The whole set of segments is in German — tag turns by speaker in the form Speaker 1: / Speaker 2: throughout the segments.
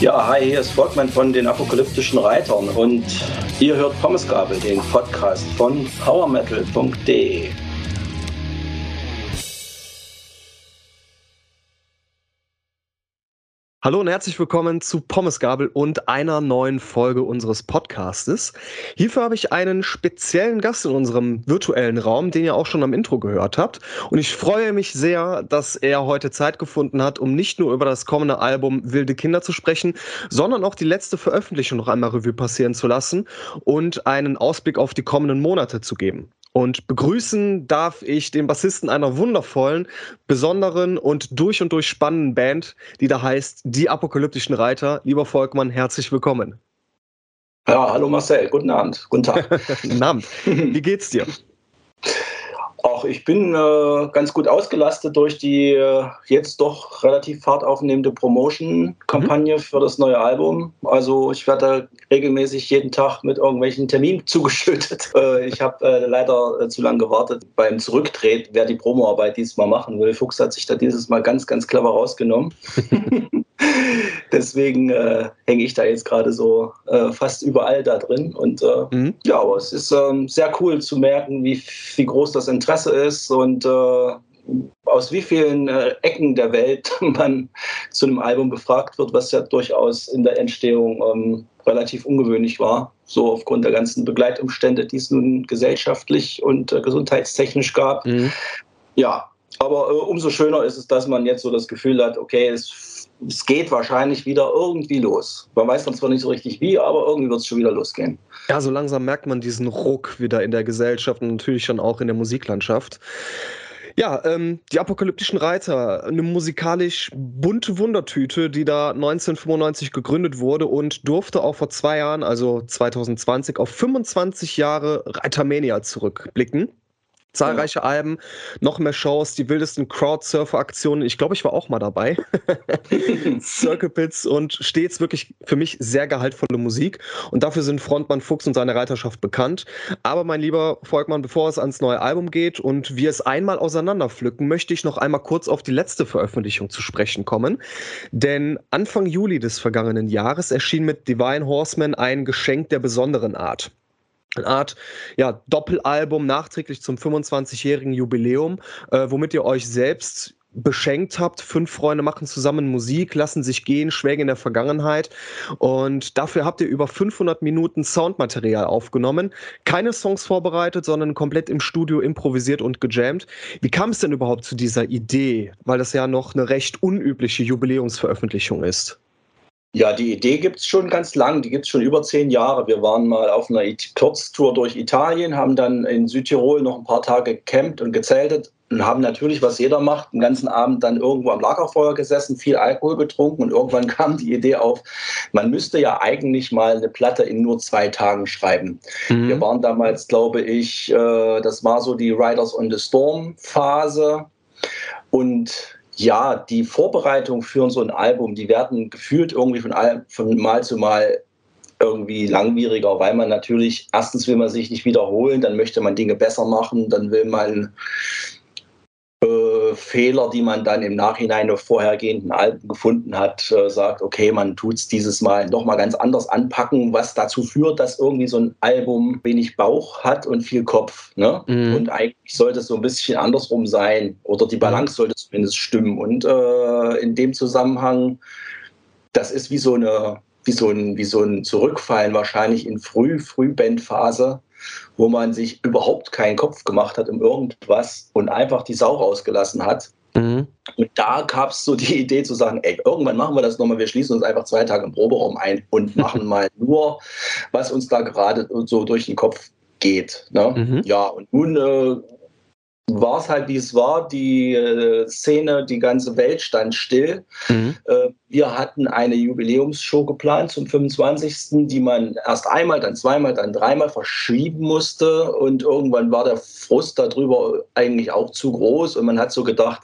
Speaker 1: Ja, hi, hier ist Volkmann von den Apokalyptischen Reitern und ihr hört Pommesgabel, den Podcast von powermetal.de.
Speaker 2: Hallo und herzlich willkommen zu Pommesgabel und einer neuen Folge unseres Podcastes. Hierfür habe ich einen speziellen Gast in unserem virtuellen Raum, den ihr auch schon am Intro gehört habt. Und ich freue mich sehr, dass er heute Zeit gefunden hat, um nicht nur über das kommende Album Wilde Kinder zu sprechen, sondern auch die letzte Veröffentlichung noch einmal Revue passieren zu lassen und einen Ausblick auf die kommenden Monate zu geben. Und begrüßen darf ich den Bassisten einer wundervollen, besonderen und durch und durch spannenden Band, die da heißt Die Apokalyptischen Reiter. Lieber Volkmann, herzlich willkommen.
Speaker 1: Ja, hallo Marcel, guten Abend, guten Tag.
Speaker 2: guten Abend. Wie geht's dir?
Speaker 1: Ach, ich bin äh, ganz gut ausgelastet durch die äh, jetzt doch relativ fahrt aufnehmende Promotion-Kampagne mhm. für das neue Album. Also ich werde regelmäßig jeden Tag mit irgendwelchen Terminen zugeschüttet. Äh, ich habe äh, leider äh, zu lange gewartet beim Zurücktreten, wer die Promoarbeit diesmal machen will. Fuchs hat sich da dieses Mal ganz, ganz clever rausgenommen. Deswegen äh, hänge ich da jetzt gerade so äh, fast überall da drin. Und äh, mhm. ja, aber es ist ähm, sehr cool zu merken, wie, wie groß das Interesse ist und äh, aus wie vielen äh, Ecken der Welt man zu einem Album befragt wird, was ja durchaus in der Entstehung ähm, relativ ungewöhnlich war. So aufgrund der ganzen Begleitumstände, die es nun gesellschaftlich und äh, gesundheitstechnisch gab. Mhm. Ja, aber umso schöner ist es, dass man jetzt so das Gefühl hat, okay, es es geht wahrscheinlich wieder irgendwie los. Man weiß dann zwar nicht so richtig wie, aber irgendwie wird es schon wieder losgehen.
Speaker 2: Ja, so langsam merkt man diesen Ruck wieder in der Gesellschaft und natürlich dann auch in der Musiklandschaft. Ja, ähm, die Apokalyptischen Reiter, eine musikalisch bunte Wundertüte, die da 1995 gegründet wurde und durfte auch vor zwei Jahren, also 2020, auf 25 Jahre Reitermania zurückblicken. Zahlreiche ja. Alben, noch mehr Shows, die wildesten Crowdsurfer-Aktionen. Ich glaube, ich war auch mal dabei. Circle Pits und stets wirklich für mich sehr gehaltvolle Musik. Und dafür sind Frontmann Fuchs und seine Reiterschaft bekannt. Aber mein lieber Volkmann, bevor es ans neue Album geht und wir es einmal auseinanderpflücken, möchte ich noch einmal kurz auf die letzte Veröffentlichung zu sprechen kommen. Denn Anfang Juli des vergangenen Jahres erschien mit Divine Horseman ein Geschenk der besonderen Art eine Art ja, Doppelalbum nachträglich zum 25-jährigen Jubiläum, äh, womit ihr euch selbst beschenkt habt. Fünf Freunde machen zusammen Musik, lassen sich gehen, schwelgen in der Vergangenheit. Und dafür habt ihr über 500 Minuten Soundmaterial aufgenommen. Keine Songs vorbereitet, sondern komplett im Studio improvisiert und gejammt. Wie kam es denn überhaupt zu dieser Idee? Weil das ja noch eine recht unübliche Jubiläumsveröffentlichung ist.
Speaker 1: Ja, die Idee gibt es schon ganz lang, die gibt es schon über zehn Jahre. Wir waren mal auf einer Kurztour durch Italien, haben dann in Südtirol noch ein paar Tage gecampt und gezeltet und haben natürlich, was jeder macht, den ganzen Abend dann irgendwo am Lagerfeuer gesessen, viel Alkohol getrunken und irgendwann kam die Idee auf, man müsste ja eigentlich mal eine Platte in nur zwei Tagen schreiben. Mhm. Wir waren damals, glaube ich, äh, das war so die Riders on the Storm Phase und ja, die Vorbereitung für so ein Album, die werden gefühlt irgendwie von, von Mal zu Mal irgendwie langwieriger, weil man natürlich, erstens will man sich nicht wiederholen, dann möchte man Dinge besser machen, dann will man Fehler, die man dann im Nachhinein auf vorhergehenden Alben gefunden hat, äh, sagt, okay, man tut es dieses Mal nochmal ganz anders anpacken, was dazu führt, dass irgendwie so ein Album wenig Bauch hat und viel Kopf. Ne? Mhm. Und eigentlich sollte es so ein bisschen andersrum sein oder die Balance sollte zumindest stimmen. Und äh, in dem Zusammenhang, das ist wie so eine wie so ein, wie so ein Zurückfallen wahrscheinlich in Früh, Frühbandphase wo man sich überhaupt keinen Kopf gemacht hat um irgendwas und einfach die Sau rausgelassen hat. Mhm. Und da gab es so die Idee zu sagen, ey, irgendwann machen wir das nochmal, wir schließen uns einfach zwei Tage im Proberaum ein und machen mal nur, was uns da gerade so durch den Kopf geht. Ne? Mhm. Ja, und nun äh, war es halt, wie es war. Die äh, Szene, die ganze Welt stand still. Mhm. Äh, wir hatten eine Jubiläumsshow geplant zum 25., die man erst einmal, dann zweimal, dann dreimal verschieben musste. Und irgendwann war der Frust darüber eigentlich auch zu groß. Und man hat so gedacht,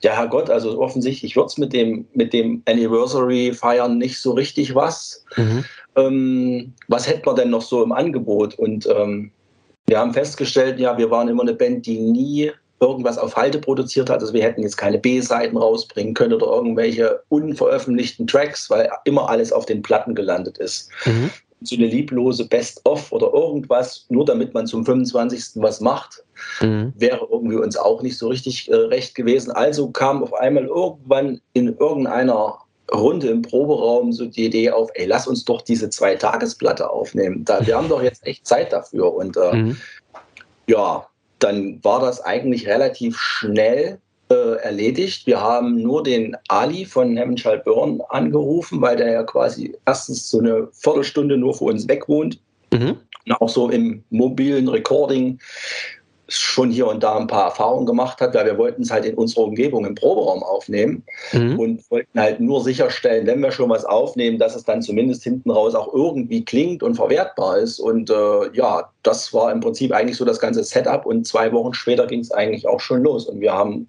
Speaker 1: ja Herrgott, also offensichtlich wird es mit dem, mit dem Anniversary-Feiern nicht so richtig was. Mhm. Ähm, was hätten wir denn noch so im Angebot? Und ähm, wir haben festgestellt, ja, wir waren immer eine Band, die nie irgendwas auf Halte produziert hat. Also wir hätten jetzt keine B-Seiten rausbringen können oder irgendwelche unveröffentlichten Tracks, weil immer alles auf den Platten gelandet ist. Mhm. So eine lieblose Best-of oder irgendwas, nur damit man zum 25. was macht, mhm. wäre irgendwie uns auch nicht so richtig äh, recht gewesen. Also kam auf einmal irgendwann in irgendeiner Runde im Proberaum so die Idee auf, ey, lass uns doch diese Zwei-Tagesplatte aufnehmen. Da, wir haben doch jetzt echt Zeit dafür. Und äh, mhm. ja, dann war das eigentlich relativ schnell äh, erledigt. Wir haben nur den Ali von Hemmenschall Börn angerufen, weil der ja quasi erstens so eine Viertelstunde nur vor uns weg wohnt. Mhm. Und auch so im mobilen Recording schon hier und da ein paar Erfahrungen gemacht hat, weil wir wollten es halt in unserer Umgebung im Proberaum aufnehmen mhm. und wollten halt nur sicherstellen, wenn wir schon was aufnehmen, dass es dann zumindest hinten raus auch irgendwie klingt und verwertbar ist. Und äh, ja, das war im Prinzip eigentlich so das ganze Setup und zwei Wochen später ging es eigentlich auch schon los. Und wir haben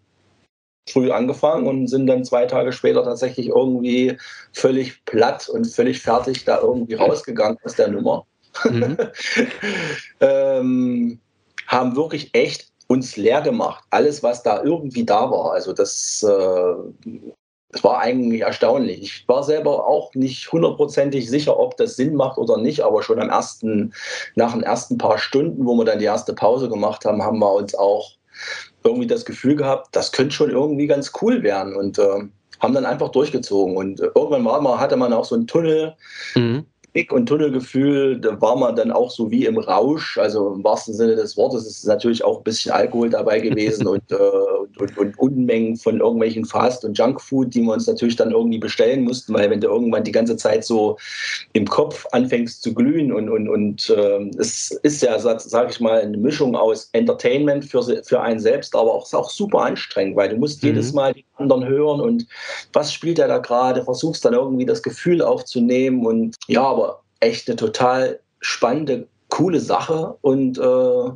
Speaker 1: früh angefangen und sind dann zwei Tage später tatsächlich irgendwie völlig platt und völlig fertig da irgendwie rausgegangen aus der Nummer. Mhm. ähm, haben wirklich echt uns leer gemacht. Alles, was da irgendwie da war. Also das, äh, das war eigentlich erstaunlich. Ich war selber auch nicht hundertprozentig sicher, ob das Sinn macht oder nicht, aber schon am ersten, nach den ersten paar Stunden, wo wir dann die erste Pause gemacht haben, haben wir uns auch irgendwie das Gefühl gehabt, das könnte schon irgendwie ganz cool werden und äh, haben dann einfach durchgezogen. Und äh, irgendwann war man, hatte man auch so einen Tunnel, mhm. Blick- und Tunnelgefühl, da war man dann auch so wie im Rausch, also im wahrsten Sinne des Wortes ist natürlich auch ein bisschen Alkohol dabei gewesen und, äh, und, und, Unmengen von irgendwelchen Fast- und Junkfood, die wir uns natürlich dann irgendwie bestellen mussten, weil wenn du irgendwann die ganze Zeit so im Kopf anfängst zu glühen und, und, und äh, es ist ja, sag ich mal, eine Mischung aus Entertainment für, für einen selbst, aber auch, ist auch super anstrengend, weil du musst mhm. jedes Mal die anderen hören und was spielt er da gerade, versuchst dann irgendwie das Gefühl aufzunehmen und ja, aber echt eine total spannende, coole Sache und äh,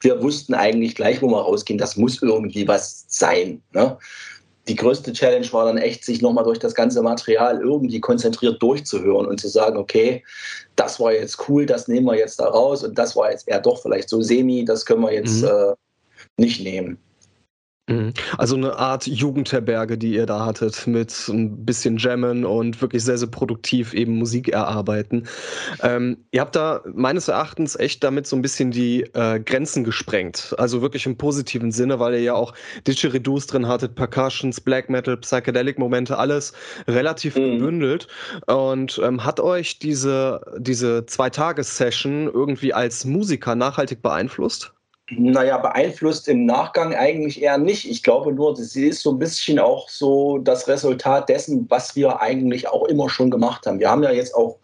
Speaker 1: wir wussten eigentlich gleich, wo wir rausgehen, das muss irgendwie was sein. Ne? Die größte Challenge war dann echt, sich nochmal durch das ganze Material irgendwie konzentriert durchzuhören und zu sagen, okay, das war jetzt cool, das nehmen wir jetzt da raus und das war jetzt eher doch vielleicht so semi, das können wir jetzt mhm. äh, nicht nehmen.
Speaker 2: Mhm. Also eine Art Jugendherberge, die ihr da hattet, mit ein bisschen Jammen und wirklich sehr, sehr produktiv eben Musik erarbeiten. Ähm, ihr habt da meines Erachtens echt damit so ein bisschen die äh, Grenzen gesprengt. Also wirklich im positiven Sinne, weil ihr ja auch Didgeridoos drin hattet, Percussions, Black Metal, Psychedelic-Momente, alles relativ mhm. gebündelt. Und ähm, hat euch diese, diese Zwei-Tages-Session irgendwie als Musiker nachhaltig beeinflusst?
Speaker 1: Naja, beeinflusst im Nachgang eigentlich eher nicht. Ich glaube nur, sie ist so ein bisschen auch so das Resultat dessen, was wir eigentlich auch immer schon gemacht haben. Wir haben ja jetzt auch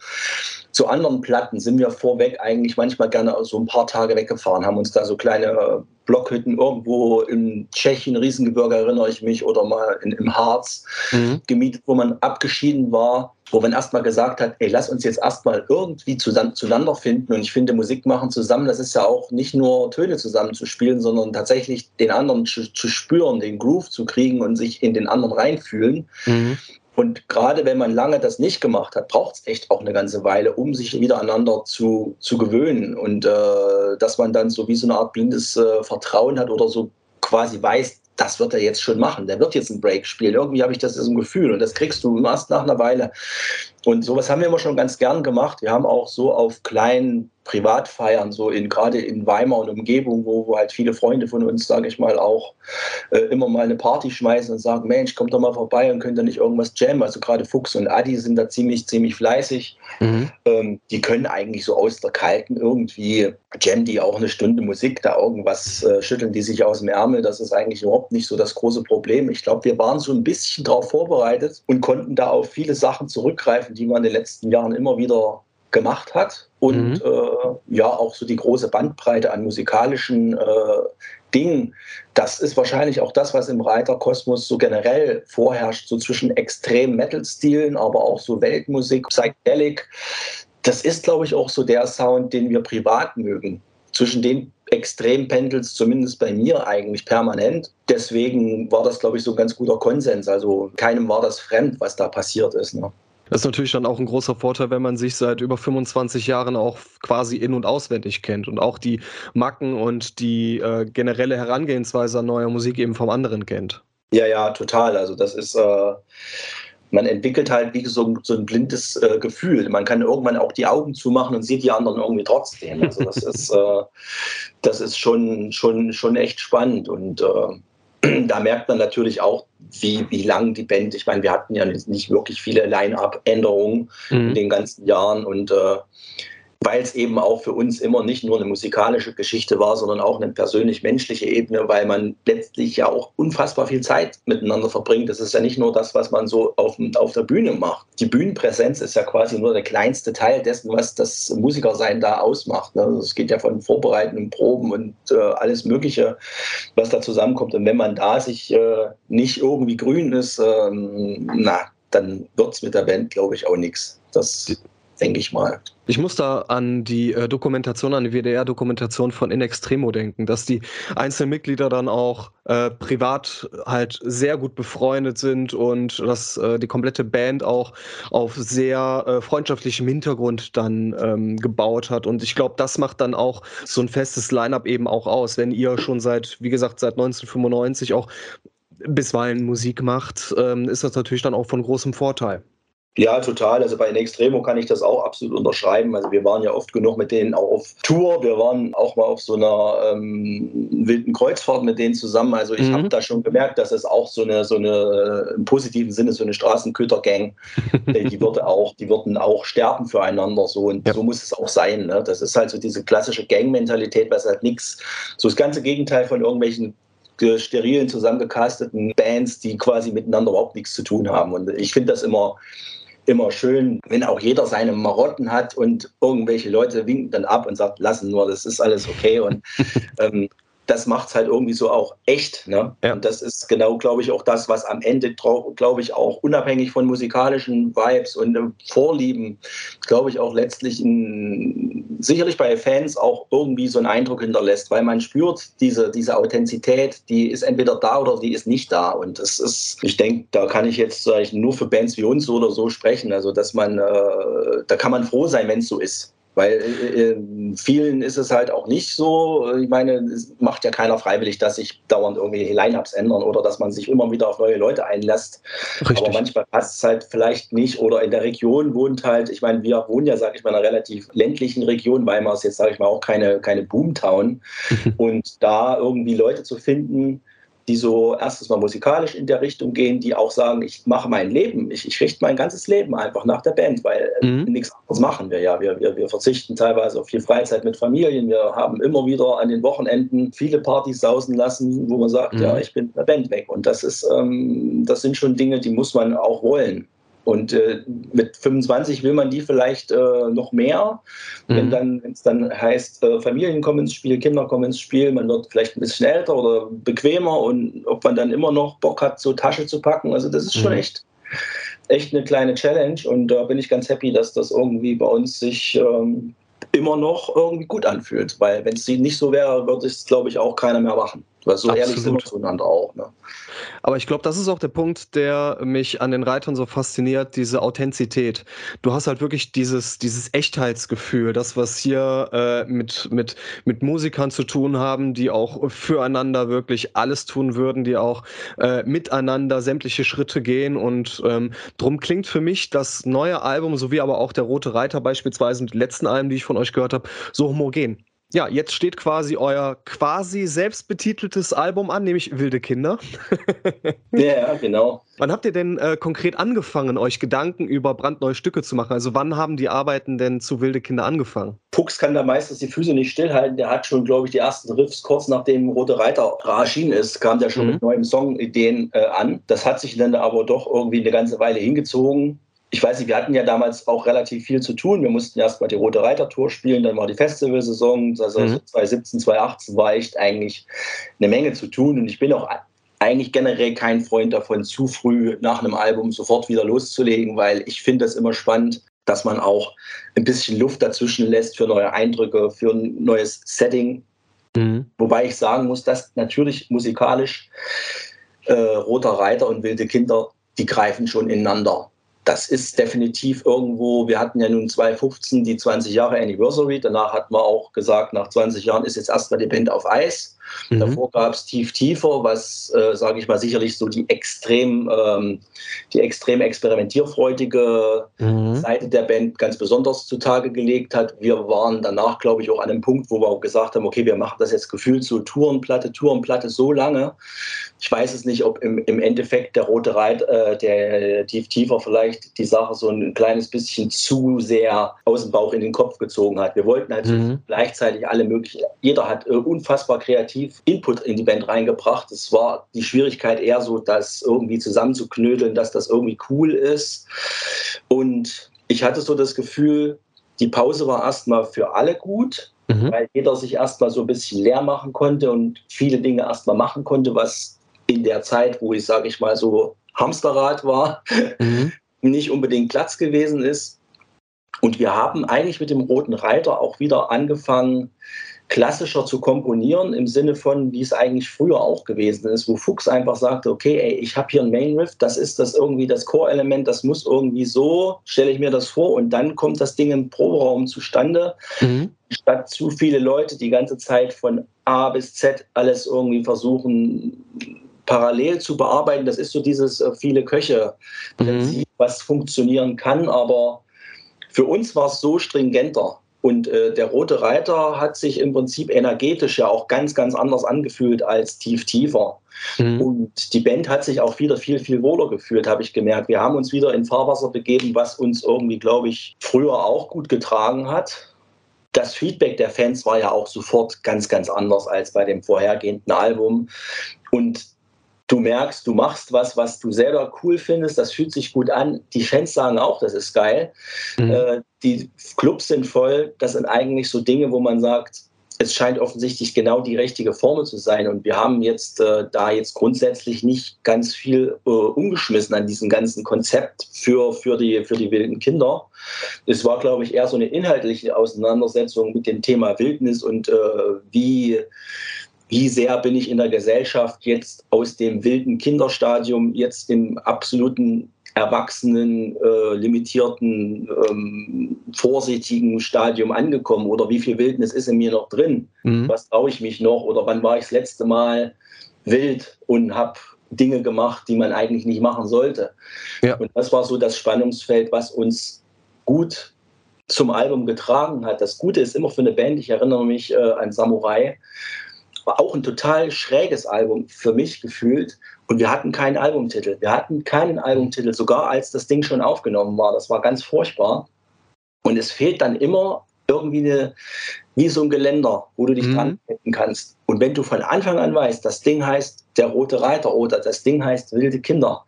Speaker 1: zu anderen Platten sind wir vorweg eigentlich manchmal gerne so ein paar Tage weggefahren, haben uns da so kleine Blockhütten irgendwo in Tschechien, Riesengebirge erinnere ich mich, oder mal in, im Harz mhm. gemietet, wo man abgeschieden war, wo man erstmal gesagt hat, ey, lass uns jetzt erstmal irgendwie zusammen, zueinander finden. Und ich finde, Musik machen zusammen, das ist ja auch nicht nur Töne zusammen zu spielen, sondern tatsächlich den anderen zu, zu spüren, den Groove zu kriegen und sich in den anderen reinfühlen. Mhm. Und gerade wenn man lange das nicht gemacht hat, braucht es echt auch eine ganze Weile, um sich wieder aneinander zu, zu gewöhnen. Und äh, dass man dann so wie so eine Art blindes äh, Vertrauen hat oder so quasi weiß, das wird er jetzt schon machen. Der wird jetzt einen Break spielen. Irgendwie habe ich das so ein Gefühl und das kriegst du erst nach einer Weile. Und sowas haben wir immer schon ganz gern gemacht. Wir haben auch so auf kleinen Privatfeiern, so in gerade in Weimar und Umgebung, wo, wo halt viele Freunde von uns, sage ich mal, auch äh, immer mal eine Party schmeißen und sagen, Mensch, kommt doch mal vorbei und könnt ihr nicht irgendwas jammen. Also gerade Fuchs und Adi sind da ziemlich, ziemlich fleißig. Mhm. Ähm, die können eigentlich so aus der Kalten irgendwie jammen die auch eine Stunde Musik, da irgendwas äh, schütteln die sich aus dem Ärmel. Das ist eigentlich überhaupt nicht so das große Problem. Ich glaube, wir waren so ein bisschen darauf vorbereitet und konnten da auf viele Sachen zurückgreifen, die man in den letzten Jahren immer wieder gemacht hat und mhm. äh, ja auch so die große Bandbreite an musikalischen äh, Dingen. Das ist wahrscheinlich auch das, was im Reiterkosmos so generell vorherrscht, so zwischen extrem Metal-Stilen, aber auch so Weltmusik, Psychedelic. Das ist, glaube ich, auch so der Sound, den wir privat mögen. Zwischen den extrem pendelt zumindest bei mir eigentlich permanent. Deswegen war das, glaube ich, so ein ganz guter Konsens. Also keinem war das fremd, was da passiert ist. Ne?
Speaker 2: Das ist natürlich dann auch ein großer Vorteil, wenn man sich seit über 25 Jahren auch quasi in- und auswendig kennt und auch die Macken und die äh, generelle Herangehensweise an neuer Musik eben vom anderen kennt.
Speaker 1: Ja, ja, total. Also das ist, äh, man entwickelt halt wie so, so ein blindes äh, Gefühl. Man kann irgendwann auch die Augen zumachen und sieht die anderen irgendwie trotzdem. Also das ist, äh, das ist schon, schon, schon echt spannend. Und äh, da merkt man natürlich auch, wie, wie lang die Band, ich meine, wir hatten ja nicht wirklich viele Line-Up-Änderungen mhm. in den ganzen Jahren und äh, weil es eben auch für uns immer nicht nur eine musikalische Geschichte war, sondern auch eine persönlich-menschliche Ebene, weil man letztlich ja auch unfassbar viel Zeit miteinander verbringt. Das ist ja nicht nur das, was man so auf, auf der Bühne macht. Die Bühnenpräsenz ist ja quasi nur der kleinste Teil dessen, was das Musikersein da ausmacht. Ne? Also es geht ja von Vorbereiten Proben und äh, alles Mögliche, was da zusammenkommt. Und wenn man da sich äh, nicht irgendwie grün ist, ähm, na, dann wird es mit der Band, glaube ich, auch nichts. Das denke ich mal.
Speaker 2: Ich muss da an die äh, Dokumentation, an die WDR-Dokumentation von In Extremo denken, dass die einzelnen Mitglieder dann auch äh, privat halt sehr gut befreundet sind und dass äh, die komplette Band auch auf sehr äh, freundschaftlichem Hintergrund dann ähm, gebaut hat. Und ich glaube, das macht dann auch so ein festes Line-up eben auch aus, wenn ihr schon seit, wie gesagt, seit 1995 auch bisweilen Musik macht, ähm, ist das natürlich dann auch von großem Vorteil.
Speaker 1: Ja, total. Also bei Extremo kann ich das auch absolut unterschreiben. Also wir waren ja oft genug mit denen auch auf Tour. Wir waren auch mal auf so einer ähm, wilden Kreuzfahrt mit denen zusammen. Also ich mhm. habe da schon gemerkt, dass es auch so eine, so eine im positiven Sinne so eine Straßenköter-Gang, die würde auch, die würden auch sterben füreinander. So und ja. so muss es auch sein. Ne? Das ist halt so diese klassische Gang-Mentalität, was halt nichts, so das ganze Gegenteil von irgendwelchen sterilen zusammengecasteten Bands, die quasi miteinander überhaupt nichts zu tun haben. Und ich finde das immer immer schön, wenn auch jeder seine Marotten hat und irgendwelche Leute winken dann ab und sagt, lassen nur, das ist alles okay. Und ähm, das macht es halt irgendwie so auch echt. Ne? Ja. Und das ist genau, glaube ich, auch das, was am Ende, glaube ich, auch unabhängig von musikalischen Vibes und äh, Vorlieben, glaube ich, auch letztlich in, sicherlich bei Fans auch irgendwie so einen Eindruck hinterlässt, weil man spürt diese, diese Authentizität, die ist entweder da oder die ist nicht da. Und das ist, ich denke, da kann ich jetzt ich, nur für Bands wie uns oder so sprechen. Also, dass man, äh, da kann man froh sein, wenn es so ist. Weil äh, äh, vielen ist es halt auch nicht so. Ich meine, es macht ja keiner freiwillig, dass sich dauernd irgendwelche Line-Ups ändern oder dass man sich immer wieder auf neue Leute einlässt. Richtig. Aber manchmal passt es halt vielleicht nicht. Oder in der Region wohnt halt, ich meine, wir wohnen ja, sage ich mal, in einer relativ ländlichen Region. Weimar ist jetzt, sage ich mal, auch keine, keine Boomtown. Und da irgendwie Leute zu finden, die so erstens mal musikalisch in der Richtung gehen, die auch sagen, ich mache mein Leben, ich, ich richte mein ganzes Leben einfach nach der Band, weil äh, mhm. nichts anderes machen wir ja. Wir, wir, wir verzichten teilweise auf viel Freizeit mit Familien. Wir haben immer wieder an den Wochenenden viele Partys sausen lassen, wo man sagt, mhm. ja, ich bin der Band weg. Und das ist, ähm, das sind schon Dinge, die muss man auch wollen. Und äh, mit 25 will man die vielleicht äh, noch mehr. Mhm. Wenn dann, wenn es dann heißt, äh, Familien kommen ins Spiel, Kinder kommen ins Spiel, man wird vielleicht ein bisschen älter oder bequemer und ob man dann immer noch Bock hat, so Tasche zu packen. Also das ist schon mhm. echt, echt eine kleine Challenge. Und da bin ich ganz happy, dass das irgendwie bei uns sich ähm, immer noch irgendwie gut anfühlt. Weil wenn es nicht so wäre, würde es, glaube ich, auch keiner mehr machen. Weil so Absolut. ehrlich sind wir zueinander auch. Ne?
Speaker 2: Aber ich glaube, das ist auch der Punkt, der mich an den Reitern so fasziniert, diese Authentizität. Du hast halt wirklich dieses, dieses Echtheitsgefühl, das, was hier äh, mit, mit, mit Musikern zu tun haben, die auch füreinander wirklich alles tun würden, die auch äh, miteinander sämtliche Schritte gehen. Und ähm, drum klingt für mich das neue Album, sowie aber auch der Rote Reiter beispielsweise die letzten Alben, die ich von euch gehört habe, so homogen ja, jetzt steht quasi euer quasi selbstbetiteltes Album an, nämlich Wilde Kinder.
Speaker 1: ja, genau.
Speaker 2: Wann habt ihr denn äh, konkret angefangen, euch Gedanken über brandneue Stücke zu machen? Also wann haben die Arbeiten denn zu Wilde Kinder angefangen?
Speaker 1: Fuchs kann da meistens die Füße nicht stillhalten. Der hat schon, glaube ich, die ersten Riffs kurz nachdem Rote Reiter erschienen ist, kam der schon mhm. mit neuen Songideen äh, an. Das hat sich dann aber doch irgendwie eine ganze Weile hingezogen ich weiß nicht, wir hatten ja damals auch relativ viel zu tun. Wir mussten erst mal die Rote Reiter Tour spielen, dann war die Festivalsaison. Also mhm. 2017, 2018 war echt eigentlich eine Menge zu tun. Und ich bin auch eigentlich generell kein Freund davon, zu früh nach einem Album sofort wieder loszulegen, weil ich finde das immer spannend, dass man auch ein bisschen Luft dazwischen lässt für neue Eindrücke, für ein neues Setting. Mhm. Wobei ich sagen muss, dass natürlich musikalisch äh, Roter Reiter und Wilde Kinder, die greifen schon ineinander. Das ist definitiv irgendwo, wir hatten ja nun 2015 die 20 Jahre Anniversary, danach hatten wir auch gesagt, nach 20 Jahren ist jetzt erstmal die Band auf Eis. Mhm. Davor gab es Tief Tiefer, was, äh, sage ich mal, sicherlich so die extrem, ähm, die extrem experimentierfreudige mhm. Seite der Band ganz besonders zutage gelegt hat. Wir waren danach, glaube ich, auch an einem Punkt, wo wir auch gesagt haben, okay, wir machen das jetzt gefühlt so Tourenplatte, Tourenplatte so lange. Ich weiß es nicht, ob im, im Endeffekt der Rote Reit, äh, der Tief Tiefer vielleicht die Sache so ein kleines bisschen zu sehr aus dem Bauch in den Kopf gezogen hat. Wir wollten halt mhm. gleichzeitig alle möglichen, jeder hat äh, unfassbar kreativ kreativ Input in die Band reingebracht. Es war die Schwierigkeit eher so, das irgendwie zusammenzuknödeln, dass das irgendwie cool ist. Und ich hatte so das Gefühl, die Pause war erstmal für alle gut, mhm. weil jeder sich erstmal so ein bisschen leer machen konnte und viele Dinge erstmal machen konnte, was in der Zeit, wo ich, sage ich mal, so Hamsterrad war, mhm. nicht unbedingt Platz gewesen ist. Und wir haben eigentlich mit dem Roten Reiter auch wieder angefangen, klassischer zu komponieren im Sinne von, wie es eigentlich früher auch gewesen ist, wo Fuchs einfach sagte, okay, ey, ich habe hier ein Main Riff, das ist das irgendwie das Core-Element, das muss irgendwie so, stelle ich mir das vor und dann kommt das Ding im Proberaum zustande, mhm. statt zu viele Leute die ganze Zeit von A bis Z alles irgendwie versuchen parallel zu bearbeiten. Das ist so dieses äh, viele Köche-Prinzip, mhm. was funktionieren kann, aber für uns war es so stringenter und äh, der Rote Reiter hat sich im Prinzip energetisch ja auch ganz, ganz anders angefühlt als Tief Tiefer. Mhm. Und die Band hat sich auch wieder viel, viel wohler gefühlt, habe ich gemerkt. Wir haben uns wieder in Fahrwasser begeben, was uns irgendwie, glaube ich, früher auch gut getragen hat. Das Feedback der Fans war ja auch sofort ganz, ganz anders als bei dem vorhergehenden Album. Und du merkst, du machst was, was du selber cool findest, das fühlt sich gut an. Die Fans sagen auch, das ist geil. Mhm. Äh, die Clubs sind voll. Das sind eigentlich so Dinge, wo man sagt, es scheint offensichtlich genau die richtige Formel zu sein. Und wir haben jetzt äh, da jetzt grundsätzlich nicht ganz viel äh, umgeschmissen an diesem ganzen Konzept für, für, die, für die wilden Kinder. Es war, glaube ich, eher so eine inhaltliche Auseinandersetzung mit dem Thema Wildnis und äh, wie wie sehr bin ich in der Gesellschaft jetzt aus dem wilden Kinderstadium jetzt im absoluten erwachsenen, äh, limitierten, ähm, vorsichtigen Stadium angekommen oder wie viel Wildnis ist in mir noch drin? Mhm. Was traue ich mich noch oder wann war ich das letzte Mal wild und habe Dinge gemacht, die man eigentlich nicht machen sollte? Ja. Und das war so das Spannungsfeld, was uns gut zum Album getragen hat. Das Gute ist immer für eine Band, ich erinnere mich äh, an Samurai, war auch ein total schräges Album für mich gefühlt. Und wir hatten keinen Albumtitel. Wir hatten keinen Albumtitel, sogar als das Ding schon aufgenommen war. Das war ganz furchtbar. Und es fehlt dann immer irgendwie eine, wie so ein Geländer, wo du dich mhm. dran halten kannst. Und wenn du von Anfang an weißt, das Ding heißt Der Rote Reiter oder das Ding heißt Wilde Kinder,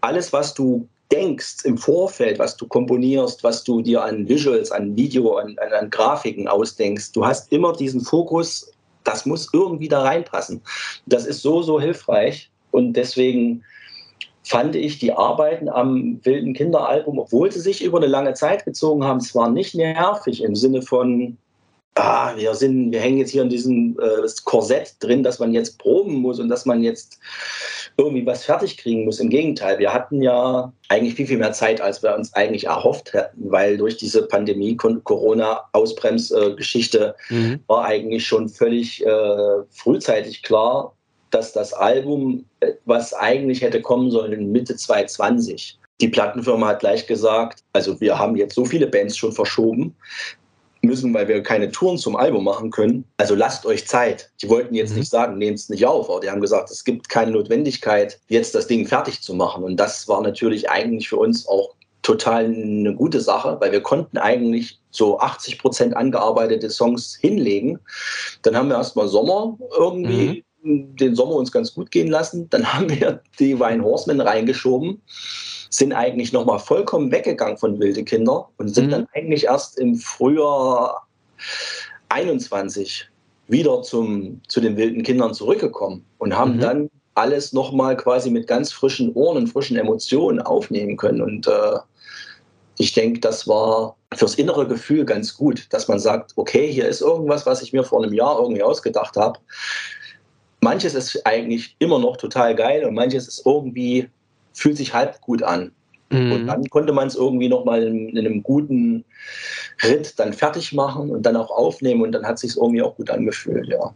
Speaker 1: alles, was du denkst im Vorfeld, was du komponierst, was du dir an Visuals, an Video, an, an, an Grafiken ausdenkst, du hast immer diesen Fokus das muss irgendwie da reinpassen. Das ist so, so hilfreich. Und deswegen fand ich die Arbeiten am Wilden Kinderalbum, obwohl sie sich über eine lange Zeit gezogen haben, zwar nicht nervig im Sinne von, ah, wir sind, wir hängen jetzt hier in diesem äh, Korsett drin, dass man jetzt proben muss und dass man jetzt irgendwie was fertig kriegen muss. Im Gegenteil, wir hatten ja eigentlich viel, viel mehr Zeit, als wir uns eigentlich erhofft hätten, weil durch diese Pandemie, Corona-Ausbremsgeschichte mhm. war eigentlich schon völlig äh, frühzeitig klar, dass das Album, äh, was eigentlich hätte kommen sollen, Mitte 2020, die Plattenfirma hat gleich gesagt, also wir haben jetzt so viele Bands schon verschoben, müssen, weil wir keine Touren zum Album machen können. Also lasst euch Zeit. Die wollten jetzt mhm. nicht sagen, nehmt es nicht auf, aber die haben gesagt, es gibt keine Notwendigkeit, jetzt das Ding fertig zu machen. Und das war natürlich eigentlich für uns auch total eine gute Sache, weil wir konnten eigentlich so 80 Prozent angearbeitete Songs hinlegen. Dann haben wir erstmal Sommer irgendwie mhm. den Sommer uns ganz gut gehen lassen. Dann haben wir die Wine Horsemen reingeschoben sind eigentlich nochmal vollkommen weggegangen von Wilde Kinder und sind mhm. dann eigentlich erst im Frühjahr 21 wieder zum, zu den wilden Kindern zurückgekommen und haben mhm. dann alles nochmal quasi mit ganz frischen Ohren und frischen Emotionen aufnehmen können. Und äh, ich denke, das war fürs innere Gefühl ganz gut, dass man sagt, okay, hier ist irgendwas, was ich mir vor einem Jahr irgendwie ausgedacht habe. Manches ist eigentlich immer noch total geil und manches ist irgendwie fühlt sich halb gut an. Mhm. Und dann konnte man es irgendwie nochmal in, in einem guten Ritt dann fertig machen und dann auch aufnehmen und dann hat es sich irgendwie auch gut angefühlt, ja.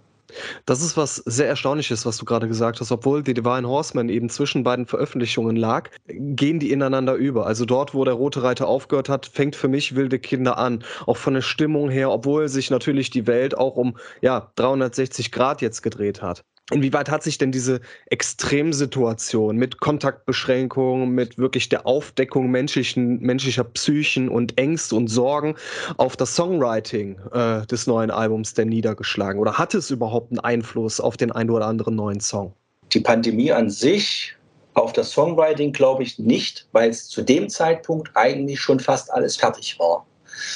Speaker 2: Das ist was sehr Erstaunliches, was du gerade gesagt hast. Obwohl die Divine Horseman eben zwischen beiden Veröffentlichungen lag, gehen die ineinander über. Also dort, wo der Rote Reiter aufgehört hat, fängt für mich Wilde Kinder an. Auch von der Stimmung her, obwohl sich natürlich die Welt auch um ja, 360 Grad jetzt gedreht hat. Inwieweit hat sich denn diese Extremsituation mit Kontaktbeschränkungen, mit wirklich der Aufdeckung menschlichen, menschlicher Psychen und Ängste und Sorgen auf das Songwriting äh, des neuen Albums denn niedergeschlagen? Oder hat es überhaupt einen Einfluss auf den einen oder anderen neuen Song?
Speaker 1: Die Pandemie an sich auf das Songwriting glaube ich nicht, weil es zu dem Zeitpunkt eigentlich schon fast alles fertig war.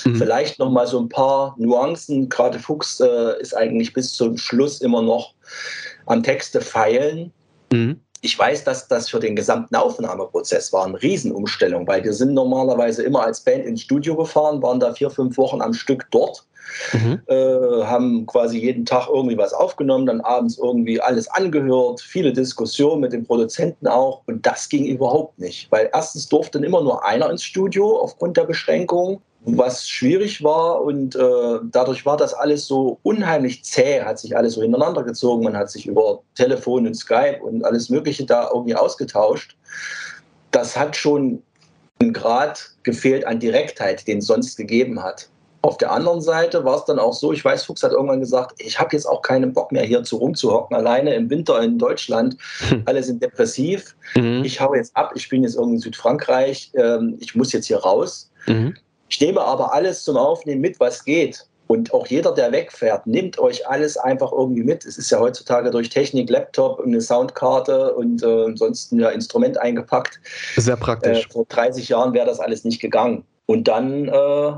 Speaker 1: Mhm. Vielleicht noch mal so ein paar Nuancen. Gerade Fuchs äh, ist eigentlich bis zum Schluss immer noch am Texte feilen. Mhm. Ich weiß, dass das für den gesamten Aufnahmeprozess war eine Riesenumstellung, weil wir sind normalerweise immer als Band ins Studio gefahren, waren da vier, fünf Wochen am Stück dort. Mhm. Äh, haben quasi jeden Tag irgendwie was aufgenommen, dann abends irgendwie alles angehört, viele Diskussionen mit den Produzenten auch. Und das ging überhaupt nicht, weil erstens durfte immer nur einer ins Studio aufgrund der Beschränkungen was schwierig war und äh, dadurch war das alles so unheimlich zäh, hat sich alles so hintereinander gezogen. Man hat sich über Telefon und Skype und alles Mögliche da irgendwie ausgetauscht. Das hat schon einen Grad gefehlt an Direktheit, den es sonst gegeben hat. Auf der anderen Seite war es dann auch so, ich weiß, Fuchs hat irgendwann gesagt, ich habe jetzt auch keinen Bock mehr hier zu rumzuhocken, alleine im Winter in Deutschland. Hm. Alle sind depressiv. Mhm. Ich hau jetzt ab, ich bin jetzt irgendwie in Südfrankreich, ähm, ich muss jetzt hier raus. Mhm. Ich nehme aber alles zum Aufnehmen mit, was geht. Und auch jeder, der wegfährt, nimmt euch alles einfach irgendwie mit. Es ist ja heutzutage durch Technik, Laptop, eine Soundkarte und äh, ansonsten ja Instrument eingepackt.
Speaker 2: Sehr praktisch.
Speaker 1: Äh, vor 30 Jahren wäre das alles nicht gegangen. Und dann äh,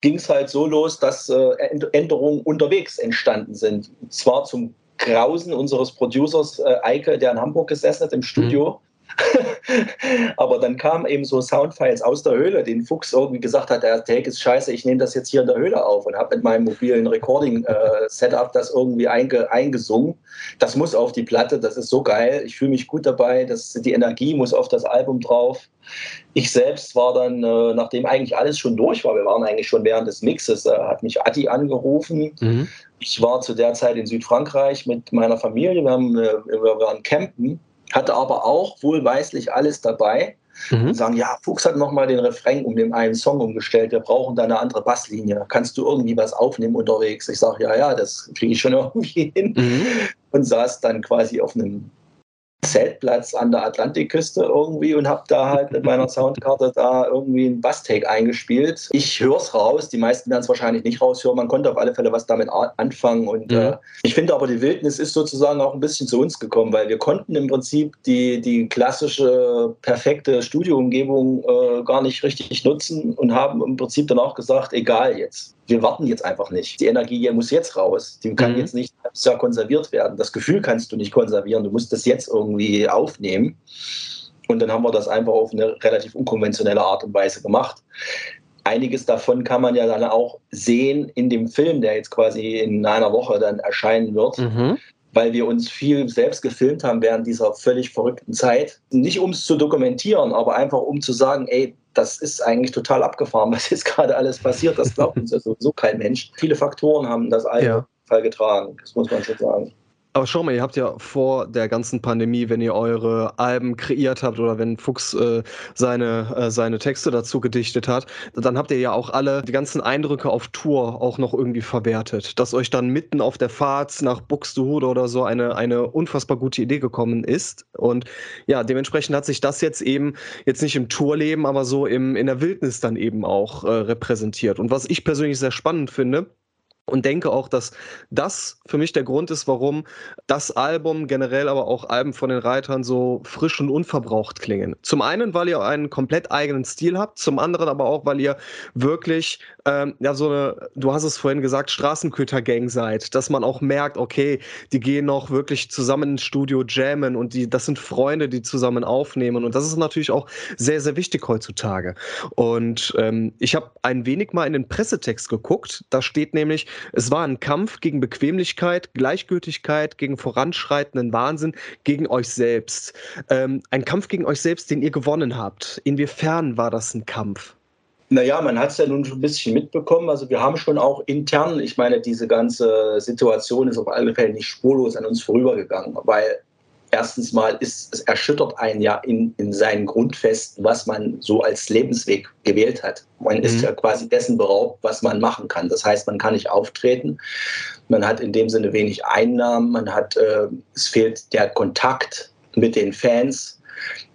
Speaker 1: ging es halt so los, dass äh, Änderungen unterwegs entstanden sind. Und zwar zum Grausen unseres Producers äh, Eike, der in Hamburg gesessen hat im Studio. Mhm Aber dann kamen eben so Soundfiles aus der Höhle, den Fuchs irgendwie gesagt hat, der Take ist scheiße, ich nehme das jetzt hier in der Höhle auf und habe mit meinem mobilen Recording-Setup äh, das irgendwie einge eingesungen. Das muss auf die Platte, das ist so geil, ich fühle mich gut dabei, das, die Energie muss auf das Album drauf. Ich selbst war dann, äh, nachdem eigentlich alles schon durch war, wir waren eigentlich schon während des Mixes, äh, hat mich Adi angerufen. Mhm. Ich war zu der Zeit in Südfrankreich mit meiner Familie, wir, haben, äh, wir waren campen hatte aber auch wohlweislich alles dabei. Mhm. Und sagen, ja, Fuchs hat nochmal den Refrain um den einen Song umgestellt, wir brauchen da eine andere Basslinie. Kannst du irgendwie was aufnehmen unterwegs? Ich sage, ja, ja, das kriege ich schon irgendwie hin. Mhm. Und saß dann quasi auf einem Zeltplatz an der Atlantikküste irgendwie und habe da halt mit meiner Soundkarte da irgendwie einen Basstake eingespielt. Ich höre es raus, die meisten werden es wahrscheinlich nicht raushören. Man konnte auf alle Fälle was damit anfangen. Und mhm. äh, ich finde aber, die Wildnis ist sozusagen auch ein bisschen zu uns gekommen, weil wir konnten im Prinzip die, die klassische, perfekte Studioumgebung äh, gar nicht richtig nutzen und haben im Prinzip dann auch gesagt, egal jetzt wir warten jetzt einfach nicht. Die Energie muss jetzt raus. Die kann mhm. jetzt nicht ja konserviert werden. Das Gefühl kannst du nicht konservieren. Du musst das jetzt irgendwie aufnehmen. Und dann haben wir das einfach auf eine relativ unkonventionelle Art und Weise gemacht. Einiges davon kann man ja dann auch sehen in dem Film, der jetzt quasi in einer Woche dann erscheinen wird. Mhm weil wir uns viel selbst gefilmt haben während dieser völlig verrückten Zeit. Nicht um es zu dokumentieren, aber einfach um zu sagen, ey, das ist eigentlich total abgefahren, was jetzt gerade alles passiert. Das glaubt uns ja sowieso kein Mensch. Viele Faktoren haben das alle ja. Fall getragen, das muss man schon sagen.
Speaker 2: Aber schau mal, ihr habt ja vor der ganzen Pandemie, wenn ihr eure Alben kreiert habt oder wenn Fuchs äh, seine, äh, seine Texte dazu gedichtet hat, dann habt ihr ja auch alle die ganzen Eindrücke auf Tour auch noch irgendwie verwertet. Dass euch dann mitten auf der Fahrt nach Buxtehude oder so eine, eine unfassbar gute Idee gekommen ist. Und ja, dementsprechend hat sich das jetzt eben, jetzt nicht im Tourleben, aber so im, in der Wildnis dann eben auch äh, repräsentiert. Und was ich persönlich sehr spannend finde, und denke auch, dass das für mich der Grund ist, warum das Album generell, aber auch Alben von den Reitern so frisch und unverbraucht klingen. Zum einen, weil ihr einen komplett eigenen Stil habt, zum anderen aber auch, weil ihr wirklich, ähm, ja, so eine, du hast es vorhin gesagt, Straßenköter-Gang seid, dass man auch merkt, okay, die gehen noch wirklich zusammen ins Studio jammen und die, das sind Freunde, die zusammen aufnehmen und das ist natürlich auch sehr, sehr wichtig heutzutage. Und ähm, ich habe ein wenig mal in den Pressetext geguckt, da steht nämlich, Es war ein Kampf gegen Bequemlichkeit, Gleichgültigkeit, gegen voranschreitenden Wahnsinn, gegen euch selbst. Ähm, ein Kampf gegen euch selbst, den ihr gewonnen habt. Inwiefern war das ein Kampf?
Speaker 1: Naja, man hat es ja nun schon ein bisschen mitbekommen. Also wir haben schon auch intern, ich meine, diese ganze Situation ist auf alle Fälle nicht spurlos an uns vorübergegangen, weil erstens mal ist es erschüttert einen ja in, in seinen Grundfesten, was man so als Lebensweg gewählt hat. Man mhm. ist ja quasi dessen beraubt, was man machen kann. Das heißt, man kann nicht auftreten. Man hat in dem Sinne wenig Einnahmen. Man hat, äh, es fehlt der Kontakt mit den Fans.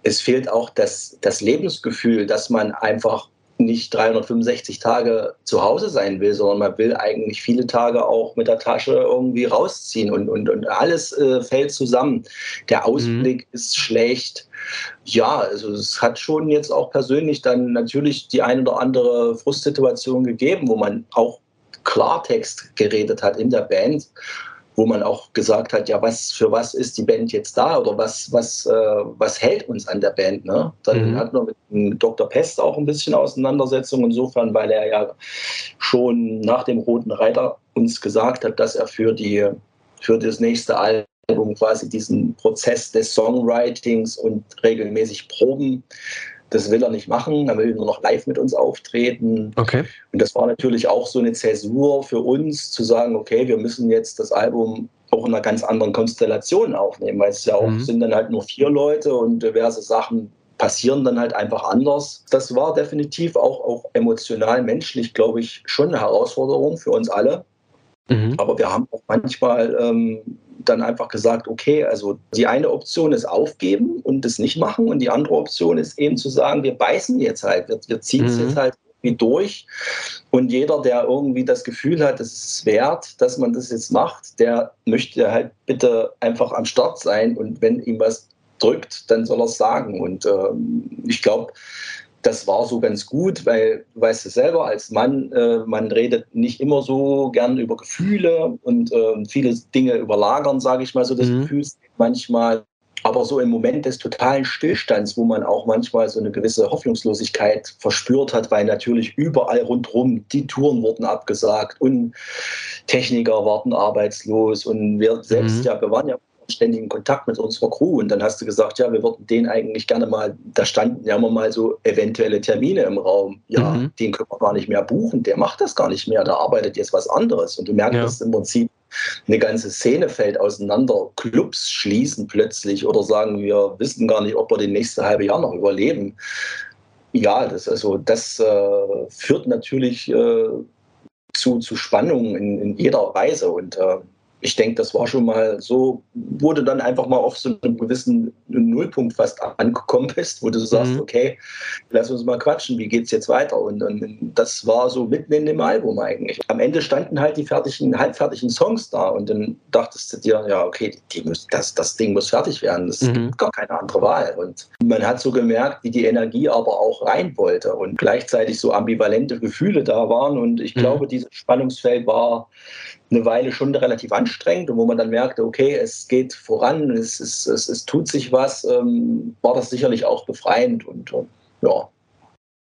Speaker 1: Es fehlt auch das, das Lebensgefühl, dass man einfach nicht 365 Tage zu Hause sein will, sondern man will eigentlich viele Tage auch mit der Tasche irgendwie rausziehen und, und, und alles äh, fällt zusammen. Der mhm. Ausblick mhm. ist schlecht. Ja, also es hat schon jetzt auch persönlich dann natürlich die ein oder andere Frustsituation gegeben, wo man auch Klartext geredet hat in der Band wo man auch gesagt hat, ja, was für was ist die Band jetzt da oder was, was, äh, was hält uns an der Band? Ne? Dann mhm. hat man mit Dr. Pest auch ein bisschen Auseinandersetzung, insofern, weil er ja schon nach dem Roten Reiter uns gesagt hat, dass er für, die, für das nächste Album quasi diesen Prozess des Songwritings und regelmäßig Proben das will er nicht machen. Er will nur noch live mit uns auftreten.
Speaker 2: Okay.
Speaker 1: Und das war natürlich auch so eine Zäsur für uns, zu sagen, okay, wir müssen jetzt das Album auch in einer ganz anderen Konstellation aufnehmen, weil es ja auch mhm. sind dann halt nur vier Leute und diverse Sachen passieren dann halt einfach anders. Das war definitiv auch, auch emotional, menschlich, glaube ich, schon eine Herausforderung für uns alle. Mhm. Aber wir haben auch manchmal ähm, dann einfach gesagt, okay, also die eine Option ist aufgeben und das nicht machen und die andere Option ist eben zu sagen, wir beißen jetzt halt, wir, wir ziehen es mhm. jetzt halt irgendwie durch und jeder, der irgendwie das Gefühl hat, es ist wert, dass man das jetzt macht, der möchte halt bitte einfach am Start sein und wenn ihm was drückt, dann soll er es sagen und ähm, ich glaube, das war so ganz gut, weil du weißt es selber, als Mann, äh, man redet nicht immer so gern über Gefühle und äh, viele Dinge überlagern, sage ich mal so, das mhm. Gefühl manchmal. Aber so im Moment des totalen Stillstands, wo man auch manchmal so eine gewisse Hoffnungslosigkeit verspürt hat, weil natürlich überall rundherum die Touren wurden abgesagt und Techniker warten arbeitslos und wir selbst, mhm. ja, wir waren ja ständigen Kontakt mit unserer Crew und dann hast du gesagt, ja, wir würden den eigentlich gerne mal, da standen ja mal so eventuelle Termine im Raum. Ja, mhm. den können wir gar nicht mehr buchen, der macht das gar nicht mehr, der arbeitet jetzt was anderes und du merkst ja. im Prinzip, eine ganze Szene fällt auseinander, Clubs schließen plötzlich oder sagen, wir wissen gar nicht, ob wir den nächste halbe Jahr noch überleben. Ja, das, also, das äh, führt natürlich äh, zu, zu Spannungen in, in jeder Weise und äh, ich denke, das war schon mal so, wurde dann einfach mal auf so einem gewissen Nullpunkt fast angekommen bist, wo du sagst, mhm. okay, lass uns mal quatschen, wie geht es jetzt weiter? Und, und, das war so mitten in dem Album eigentlich. Am Ende standen halt die fertigen, halbfertigen Songs da und dann dachtest du dir, ja, okay, die muss, das, das Ding muss fertig werden. Es mhm. gibt gar keine andere Wahl. Und man hat so gemerkt, wie die Energie aber auch rein wollte und gleichzeitig so ambivalente Gefühle da waren. Und ich mhm. glaube, dieses Spannungsfeld war eine Weile schon relativ anstrengend und wo man dann merkte, okay, es geht voran, es, es, es, es tut sich was, ähm, war das sicherlich auch befreiend und ja,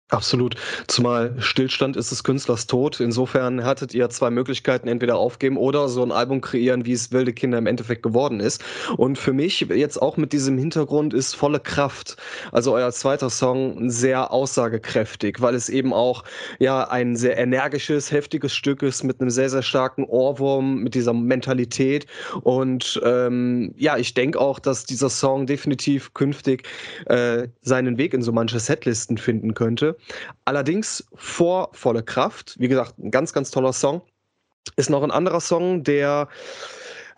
Speaker 2: Absolut. Zumal Stillstand ist des Künstlers Tod. Insofern hattet ihr zwei Möglichkeiten, entweder aufgeben oder so ein Album kreieren, wie es Wilde Kinder im Endeffekt geworden ist. Und für mich jetzt auch mit diesem Hintergrund ist volle Kraft. Also euer zweiter Song sehr aussagekräftig, weil es eben auch ja ein sehr energisches, heftiges Stück ist mit einem sehr, sehr starken Ohrwurm, mit dieser Mentalität. Und ähm, ja, ich denke auch, dass dieser Song definitiv künftig äh, seinen Weg in so manche Setlisten finden könnte. Allerdings vor volle Kraft, wie gesagt, ein ganz, ganz toller Song, ist noch ein anderer Song, der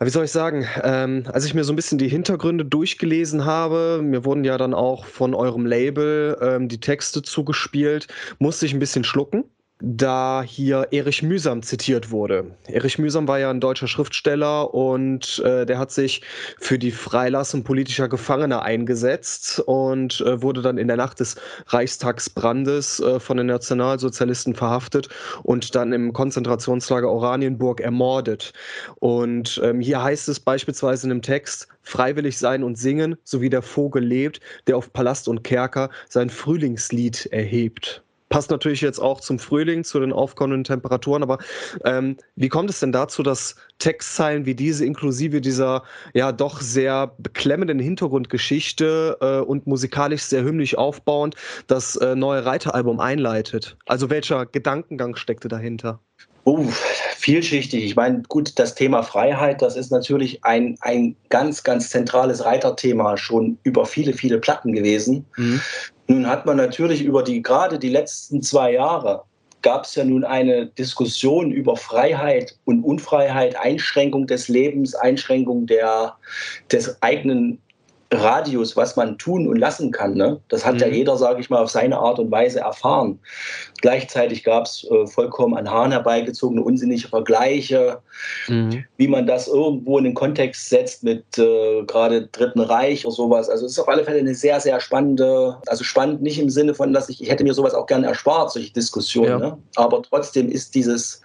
Speaker 2: wie soll ich sagen, ähm, als ich mir so ein bisschen die Hintergründe durchgelesen habe, mir wurden ja dann auch von eurem Label ähm, die Texte zugespielt, musste ich ein bisschen schlucken da hier Erich Mühsam zitiert wurde. Erich Mühsam war ja ein deutscher Schriftsteller und äh, der hat sich für die Freilassung politischer Gefangener eingesetzt und äh, wurde dann in der Nacht des Reichstagsbrandes äh, von den Nationalsozialisten verhaftet und dann im Konzentrationslager Oranienburg ermordet. Und ähm, hier heißt es beispielsweise in dem Text, freiwillig sein und singen, so wie der Vogel lebt, der auf Palast und Kerker sein Frühlingslied erhebt. Passt natürlich jetzt auch zum Frühling, zu den aufkommenden Temperaturen, aber ähm, wie kommt es denn dazu, dass Textzeilen wie diese inklusive dieser ja doch sehr beklemmenden Hintergrundgeschichte äh, und musikalisch sehr hymnisch aufbauend das äh, neue Reiteralbum einleitet? Also welcher Gedankengang steckte dahinter?
Speaker 1: Uh, vielschichtig. Ich meine, gut, das Thema Freiheit, das ist natürlich ein, ein ganz, ganz zentrales Reiterthema schon über viele, viele Platten gewesen. Mhm. Nun hat man natürlich über die, gerade die letzten zwei Jahre, gab es ja nun eine Diskussion über Freiheit und Unfreiheit, Einschränkung des Lebens, Einschränkung der, des eigenen Radius, was man tun und lassen kann. Ne? Das hat mhm. ja jeder, sage ich mal, auf seine Art und Weise erfahren. Gleichzeitig gab es äh, vollkommen an Haaren herbeigezogene unsinnige Vergleiche, mhm. wie man das irgendwo in den Kontext setzt mit äh, gerade Dritten Reich oder sowas. Also es ist auf alle Fälle eine sehr, sehr spannende, also spannend nicht im Sinne von, dass ich, ich hätte mir sowas auch gerne erspart, solche Diskussionen. Ja. Ne? Aber trotzdem ist dieses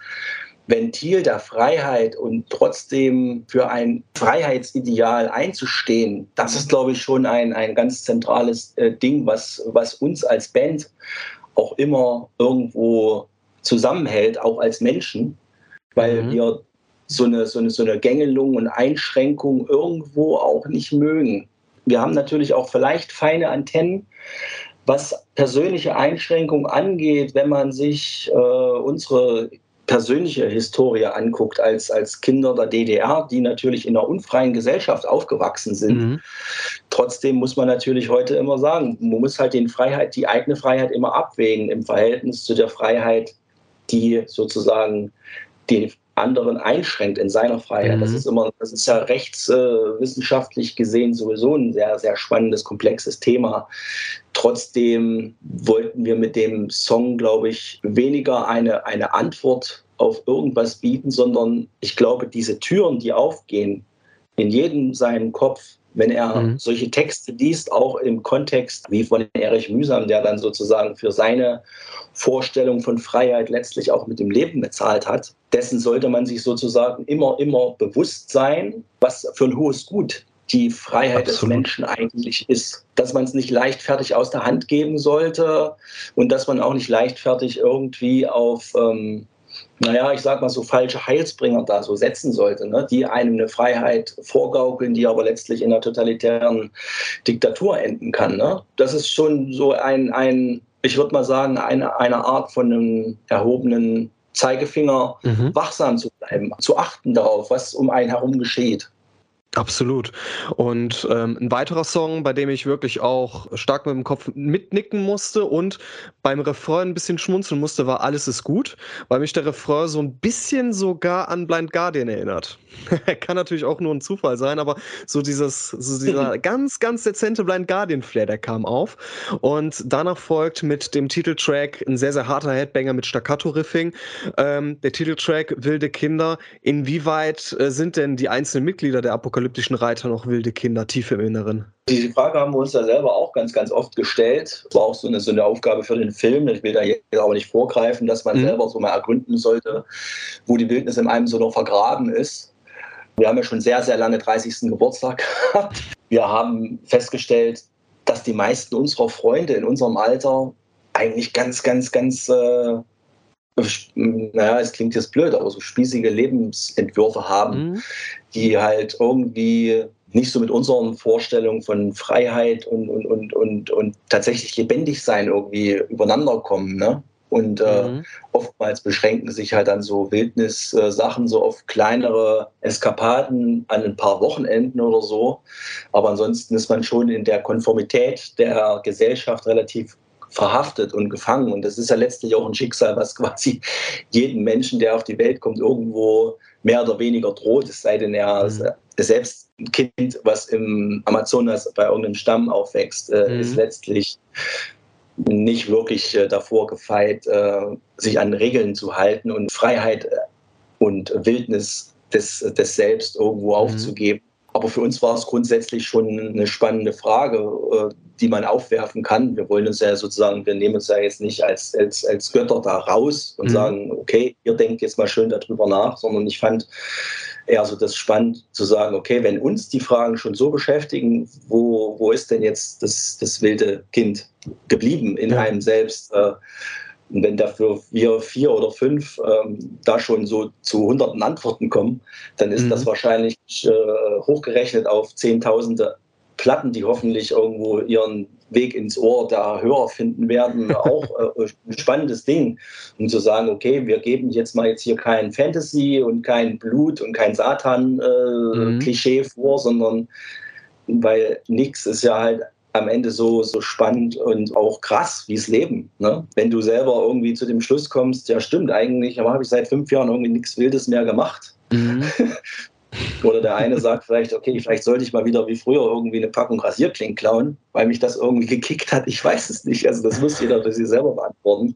Speaker 1: Ventil der Freiheit und trotzdem für ein Freiheitsideal einzustehen, das ist, glaube ich, schon ein, ein ganz zentrales äh, Ding, was, was uns als Band auch immer irgendwo zusammenhält, auch als Menschen, weil mhm. wir so eine, so, eine, so eine Gängelung und Einschränkung irgendwo auch nicht mögen. Wir haben natürlich auch vielleicht feine Antennen, was persönliche Einschränkungen angeht, wenn man sich äh, unsere persönliche Historie anguckt als, als Kinder der DDR, die natürlich in einer unfreien Gesellschaft aufgewachsen sind. Mhm. Trotzdem muss man natürlich heute immer sagen, man muss halt den Freiheit, die eigene Freiheit immer abwägen im Verhältnis zu der Freiheit, die sozusagen den anderen einschränkt in seiner Freiheit. Mhm. Das ist immer, das ist ja rechtswissenschaftlich äh, gesehen sowieso ein sehr, sehr spannendes, komplexes Thema. Trotzdem wollten wir mit dem Song, glaube ich, weniger eine, eine Antwort auf irgendwas bieten, sondern ich glaube, diese Türen, die aufgehen, in jedem seinen Kopf, wenn er mhm. solche Texte liest, auch im Kontext wie von Erich Mühsam, der dann sozusagen für seine Vorstellung von Freiheit letztlich auch mit dem Leben bezahlt hat, dessen sollte man sich sozusagen immer, immer bewusst sein, was für ein hohes Gut die Freiheit Absolut. des Menschen eigentlich ist. Dass man es nicht leichtfertig aus der Hand geben sollte und dass man auch nicht leichtfertig irgendwie auf ähm, naja, ich sag mal so falsche Heilsbringer da so setzen sollte, ne? die einem eine Freiheit vorgaukeln, die aber letztlich in einer totalitären Diktatur enden kann. Ne? Das ist schon so ein, ein ich würde mal sagen, eine, eine Art von einem erhobenen Zeigefinger, mhm. wachsam zu bleiben, zu achten darauf, was um einen herum geschieht.
Speaker 2: Absolut. Und ähm, ein weiterer Song, bei dem ich wirklich auch stark mit dem Kopf mitnicken musste und beim Refrain ein bisschen schmunzeln musste, war Alles ist gut, weil mich der Refrain so ein bisschen sogar an Blind Guardian erinnert. Kann natürlich auch nur ein Zufall sein, aber so dieses, so dieser ganz, ganz dezente Blind Guardian-Flair, der kam auf. Und danach folgt mit dem Titeltrack ein sehr, sehr harter Headbanger mit Staccato-Riffing. Ähm, der Titeltrack Wilde Kinder. Inwieweit äh, sind denn die einzelnen Mitglieder der Apokalypse apokalyptischen Reiter noch wilde Kinder tief im Inneren?
Speaker 1: Diese Frage haben wir uns ja selber auch ganz, ganz oft gestellt. War auch so eine, so eine Aufgabe für den Film. Ich will da jetzt aber nicht vorgreifen, dass man mhm. selber so mal ergründen sollte, wo die Wildnis in einem so noch vergraben ist. Wir haben ja schon sehr, sehr lange 30. Geburtstag gehabt. Wir haben festgestellt, dass die meisten unserer Freunde in unserem Alter eigentlich ganz, ganz, ganz äh, naja, es klingt jetzt blöd, aber so spießige Lebensentwürfe haben, mhm. die halt irgendwie nicht so mit unseren Vorstellungen von Freiheit und, und, und, und, und tatsächlich lebendig sein irgendwie übereinander kommen. Ne? Und äh, mhm. oftmals beschränken sich halt dann so Wildnissachen so auf kleinere Eskapaden an ein paar Wochenenden oder so. Aber ansonsten ist man schon in der Konformität der Gesellschaft relativ verhaftet und gefangen. Und das ist ja letztlich auch ein Schicksal, was quasi jedem Menschen, der auf die Welt kommt, irgendwo mehr oder weniger droht. Es sei denn, er mhm. selbst ein Kind, was im Amazonas bei irgendeinem Stamm aufwächst, äh, mhm. ist letztlich nicht wirklich äh, davor gefeit, äh, sich an Regeln zu halten und Freiheit und Wildnis des, des Selbst irgendwo mhm. aufzugeben. Aber für uns war es grundsätzlich schon eine spannende Frage, äh, die man aufwerfen kann. Wir wollen uns ja sozusagen, wir nehmen uns ja jetzt nicht als, als, als Götter da raus und mhm. sagen, okay, ihr denkt jetzt mal schön darüber nach, sondern ich fand eher so das spannend zu sagen, okay, wenn uns die Fragen schon so beschäftigen, wo, wo ist denn jetzt das, das wilde Kind geblieben in ja. einem selbst? Äh, Und wenn dafür wir vier oder fünf ähm, da schon so zu hunderten Antworten kommen, dann ist mhm. das wahrscheinlich äh, hochgerechnet auf Zehntausende Platten, die hoffentlich irgendwo ihren Weg ins Ohr der Hörer finden werden, auch äh, ein spannendes Ding, um zu sagen, okay, wir geben jetzt mal jetzt hier kein Fantasy und kein Blut und kein Satan-Klischee äh, mhm. vor, sondern weil nichts ist ja halt am Ende so, so spannend und auch krass, wie es Leben. Ne? Wenn du selber irgendwie zu dem Schluss kommst, ja stimmt eigentlich, aber habe ich seit fünf Jahren irgendwie nichts Wildes mehr gemacht. Mhm. Oder der eine sagt vielleicht, okay, vielleicht sollte ich mal wieder wie früher irgendwie eine Packung Rasierklingen klauen, weil mich das irgendwie gekickt hat. Ich weiß es nicht. Also das muss jeder für sich selber beantworten.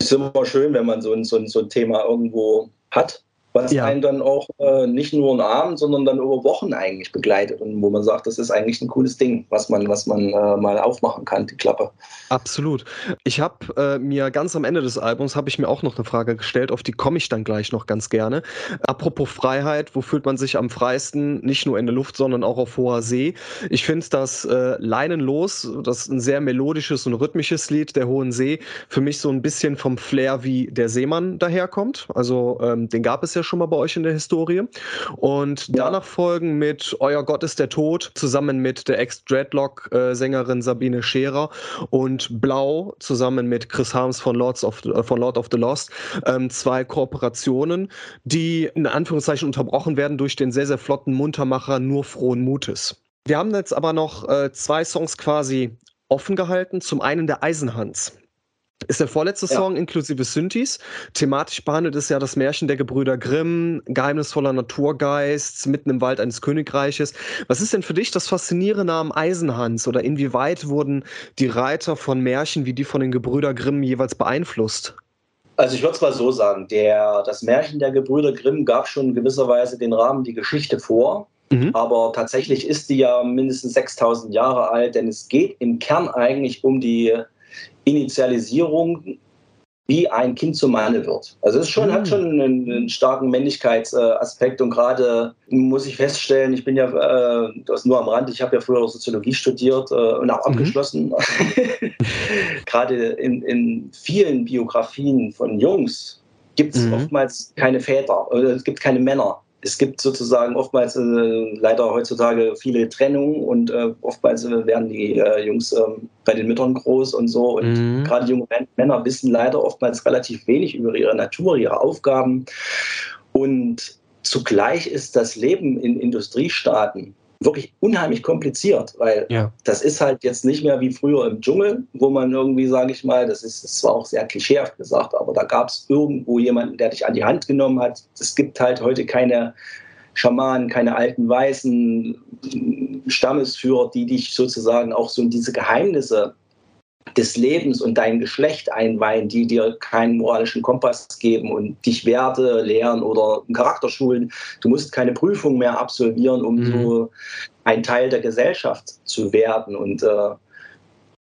Speaker 1: Es ist immer schön, wenn man so ein, so ein, so ein Thema irgendwo hat was ja. einen dann auch äh, nicht nur einen Abend, sondern dann über Wochen eigentlich begleitet und wo man sagt, das ist eigentlich ein cooles Ding, was man, was man äh, mal aufmachen kann, die Klappe.
Speaker 2: Absolut. Ich habe äh, mir ganz am Ende des Albums habe ich mir auch noch eine Frage gestellt, auf die komme ich dann gleich noch ganz gerne. Apropos Freiheit, wo fühlt man sich am freisten? Nicht nur in der Luft, sondern auch auf hoher See. Ich finde das äh, Leinenlos, das ist ein sehr melodisches und rhythmisches Lied, der Hohen See, für mich so ein bisschen vom Flair wie der Seemann daherkommt. Also ähm, den gab es ja schon mal bei euch in der Historie. Und ja. danach folgen mit Euer Gott ist der Tod zusammen mit der Ex-Dreadlock-Sängerin Sabine Scherer und Blau zusammen mit Chris Harms von, Lords of, äh, von Lord of the Lost. Ähm, zwei Kooperationen, die in Anführungszeichen unterbrochen werden durch den sehr, sehr flotten Muntermacher Nur frohen Mutes. Wir haben jetzt aber noch äh, zwei Songs quasi offen gehalten. Zum einen der Eisenhans. Ist der vorletzte ja. Song inklusive Synthes. Thematisch behandelt es ja das Märchen der Gebrüder Grimm, geheimnisvoller Naturgeist, mitten im Wald eines Königreiches. Was ist denn für dich das Faszinierende am Eisenhans oder inwieweit wurden die Reiter von Märchen wie die von den Gebrüder Grimm jeweils beeinflusst?
Speaker 1: Also ich würde es mal so sagen, der, das Märchen der Gebrüder Grimm gab schon in gewisser Weise den Rahmen, die Geschichte vor. Mhm. Aber tatsächlich ist die ja mindestens 6000 Jahre alt, denn es geht im Kern eigentlich um die Initialisierung, wie ein Kind zum Manne wird. Also es schon, mhm. hat schon einen, einen starken Männlichkeitsaspekt und gerade muss ich feststellen, ich bin ja äh, das nur am Rand, ich habe ja früher Soziologie studiert äh, und auch mhm. abgeschlossen. gerade in, in vielen Biografien von Jungs gibt es mhm. oftmals keine Väter oder es gibt keine Männer es gibt sozusagen oftmals äh, leider heutzutage viele Trennungen und äh, oftmals äh, werden die äh, Jungs ähm, bei den Müttern groß und so. Und mhm. gerade junge Männer wissen leider oftmals relativ wenig über ihre Natur, ihre Aufgaben. Und zugleich ist das Leben in Industriestaaten wirklich unheimlich kompliziert, weil ja. das ist halt jetzt nicht mehr wie früher im Dschungel, wo man irgendwie, sage ich mal, das ist, das zwar auch sehr klischeehaft gesagt, aber da gab es irgendwo jemanden, der dich an die Hand genommen hat. Es gibt halt heute keine Schamanen, keine alten weißen Stammesführer, die dich sozusagen auch so in diese Geheimnisse des Lebens und dein Geschlecht einweihen, die dir keinen moralischen Kompass geben und dich Werte lehren oder Charakter schulen. Du musst keine Prüfung mehr absolvieren, um mhm. so ein Teil der Gesellschaft zu werden. Und äh,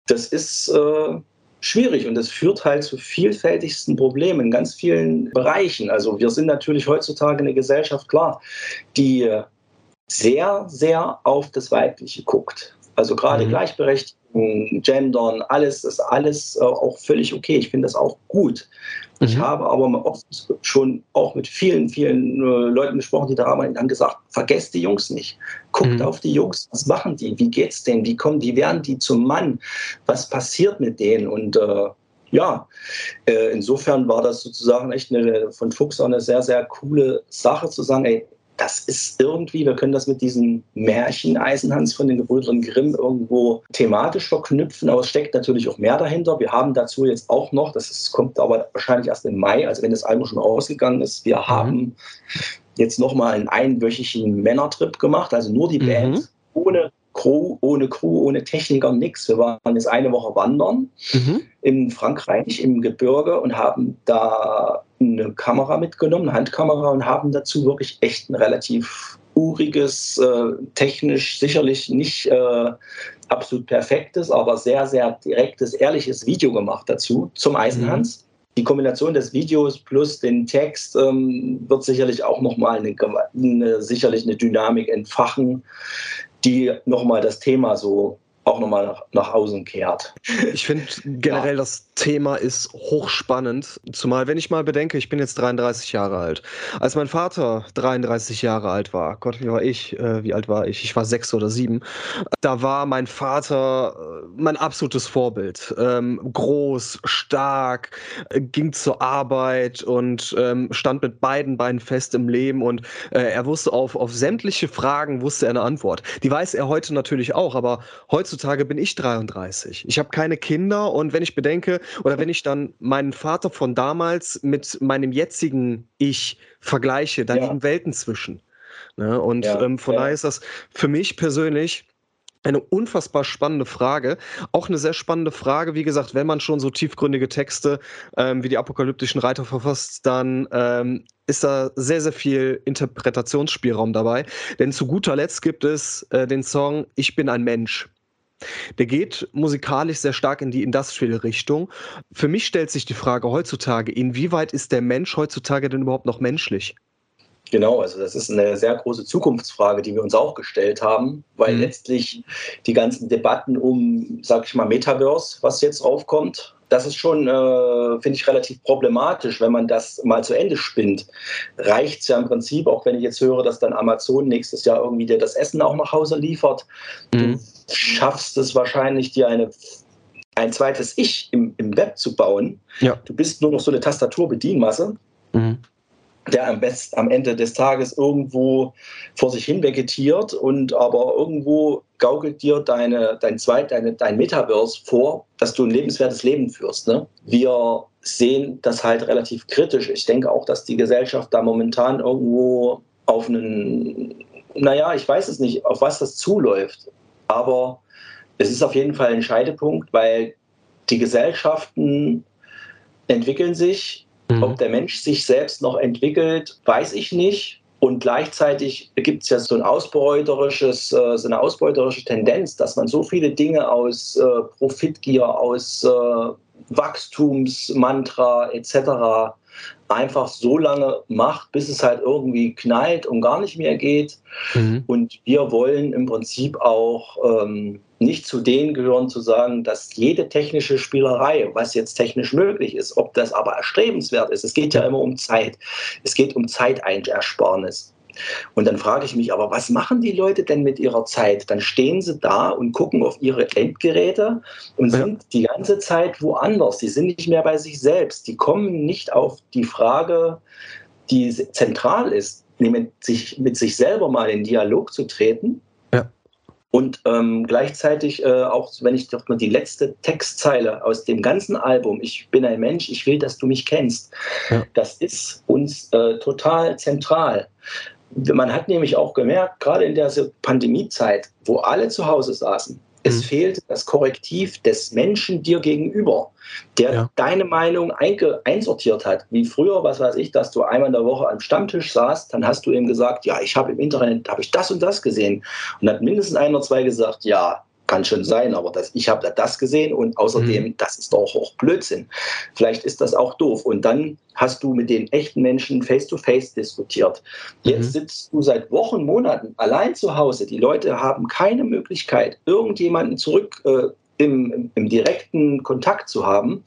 Speaker 1: das ist äh, schwierig und das führt halt zu vielfältigsten Problemen in ganz vielen Bereichen. Also wir sind natürlich heutzutage eine Gesellschaft, klar, die sehr, sehr auf das Weibliche guckt. Also gerade mhm. Gleichberechtigung Gendern, alles ist alles äh, auch völlig okay. Ich finde das auch gut. Mhm. Ich habe aber oft schon auch mit vielen, vielen äh, Leuten gesprochen, die da haben dann gesagt, vergesst die Jungs nicht. Guckt mhm. auf die Jungs, was machen die? Wie geht's denen? Wie kommen die? Werden die zum Mann? Was passiert mit denen? Und äh, ja, äh, insofern war das sozusagen echt eine, von Fuchs auch eine sehr, sehr coole Sache zu sagen, ey, das ist irgendwie, wir können das mit diesem Märchen Eisenhans von den Gebrüdern Grimm irgendwo thematisch verknüpfen, aber es steckt natürlich auch mehr dahinter. Wir haben dazu jetzt auch noch, das ist, kommt aber wahrscheinlich erst im Mai, also wenn das Album schon rausgegangen ist, wir mhm. haben jetzt nochmal einen einwöchigen Männertrip gemacht, also nur die mhm. Band ohne Crew, ohne Crew, ohne Techniker, nichts. Wir waren jetzt eine Woche wandern mhm. in Frankreich im Gebirge und haben da eine Kamera mitgenommen, eine Handkamera und haben dazu wirklich echt ein relativ uriges, äh, technisch sicherlich nicht äh, absolut perfektes, aber sehr, sehr direktes, ehrliches Video gemacht dazu zum Eisenhans. Mhm. Die Kombination des Videos plus den Text ähm, wird sicherlich auch nochmal eine, eine, sicherlich eine Dynamik entfachen, die nochmal das Thema so auch nochmal nach, nach außen kehrt.
Speaker 2: Ich finde generell ja. das Thema ist hochspannend, zumal wenn ich mal bedenke, ich bin jetzt 33 Jahre alt. Als mein Vater 33 Jahre alt war, Gott, wie war ich? Äh, wie alt war ich? Ich war sechs oder sieben. Da war mein Vater äh, mein absolutes Vorbild. Ähm, groß, stark, äh, ging zur Arbeit und ähm, stand mit beiden Beinen fest im Leben und äh, er wusste auf, auf sämtliche Fragen wusste er eine Antwort. Die weiß er heute natürlich auch, aber heutzutage bin ich 33. Ich habe keine Kinder und wenn ich bedenke, oder wenn ich dann meinen Vater von damals mit meinem jetzigen Ich vergleiche, da ja. liegen Welten zwischen. Ne? Und ja, ähm, von ja. daher ist das für mich persönlich eine unfassbar spannende Frage. Auch eine sehr spannende Frage, wie gesagt, wenn man schon so tiefgründige Texte ähm, wie die apokalyptischen Reiter verfasst, dann ähm, ist da sehr, sehr viel Interpretationsspielraum dabei. Denn zu guter Letzt gibt es äh, den Song Ich bin ein Mensch. Der geht musikalisch sehr stark in die Industrial-Richtung. Für mich stellt sich die Frage heutzutage, inwieweit ist der Mensch heutzutage denn überhaupt noch menschlich?
Speaker 1: Genau, also das ist eine sehr große Zukunftsfrage, die wir uns auch gestellt haben, weil mhm. letztlich die ganzen Debatten um, sag ich mal, Metaverse, was jetzt aufkommt, das ist schon, äh, finde ich, relativ problematisch, wenn man das mal zu Ende spinnt. Reicht es ja im Prinzip, auch wenn ich jetzt höre, dass dann Amazon nächstes Jahr irgendwie dir das Essen auch nach Hause liefert. Mhm. Schaffst es wahrscheinlich, dir eine ein zweites Ich im, im Web zu bauen. Ja. Du bist nur noch so eine Tastaturbedienmasse. Mhm der am besten am Ende des Tages irgendwo vor sich hin vegetiert und aber irgendwo gaukelt dir deine, dein Zweit, deine, dein Metaverse vor, dass du ein lebenswertes Leben führst. Ne? Wir sehen das halt relativ kritisch. Ich denke auch, dass die Gesellschaft da momentan irgendwo auf einen, naja, ich weiß es nicht, auf was das zuläuft. Aber es ist auf jeden Fall ein Scheidepunkt, weil die Gesellschaften entwickeln sich Mhm. Ob der Mensch sich selbst noch entwickelt, weiß ich nicht. Und gleichzeitig gibt es ja so, ein ausbeuterisches, äh, so eine ausbeuterische Tendenz, dass man so viele Dinge aus äh, Profitgier, aus äh, Wachstumsmantra etc. einfach so lange macht, bis es halt irgendwie knallt und gar nicht mehr geht. Mhm. Und wir wollen im Prinzip auch ähm, nicht zu denen gehören, zu sagen, dass jede technische Spielerei, was jetzt technisch möglich ist, ob das aber erstrebenswert ist, es geht ja immer um Zeit. Es geht um Zeiteinsparnis. Und dann frage ich mich aber, was machen die Leute denn mit ihrer Zeit? Dann stehen sie da und gucken auf ihre Endgeräte und sind die ganze Zeit woanders. Die sind nicht mehr bei sich selbst. Die kommen nicht auf die Frage, die zentral ist, nämlich sich, mit sich selber mal in Dialog zu treten und ähm, gleichzeitig äh, auch, wenn ich doch mal die letzte Textzeile aus dem ganzen Album, Ich bin ein Mensch, ich will, dass du mich kennst, ja. das ist uns äh, total zentral. Man hat nämlich auch gemerkt, gerade in der Pandemiezeit, wo alle zu Hause saßen, es mhm. fehlt das Korrektiv des Menschen dir gegenüber, der ja. deine Meinung einsortiert hat. Wie früher, was weiß ich, dass du einmal in der Woche am Stammtisch saßt, dann hast du ihm gesagt, ja, ich habe im Internet, habe ich das und das gesehen. Und dann hat mindestens ein oder zwei gesagt, ja, kann schon sein, aber das, ich habe das gesehen und außerdem, mhm. das ist doch auch Blödsinn. Vielleicht ist das auch doof. Und dann hast du mit den echten Menschen face-to-face -face diskutiert. Jetzt mhm. sitzt du seit Wochen, Monaten allein zu Hause. Die Leute haben keine Möglichkeit, irgendjemanden zurück äh, im, im, direkten Kontakt zu haben.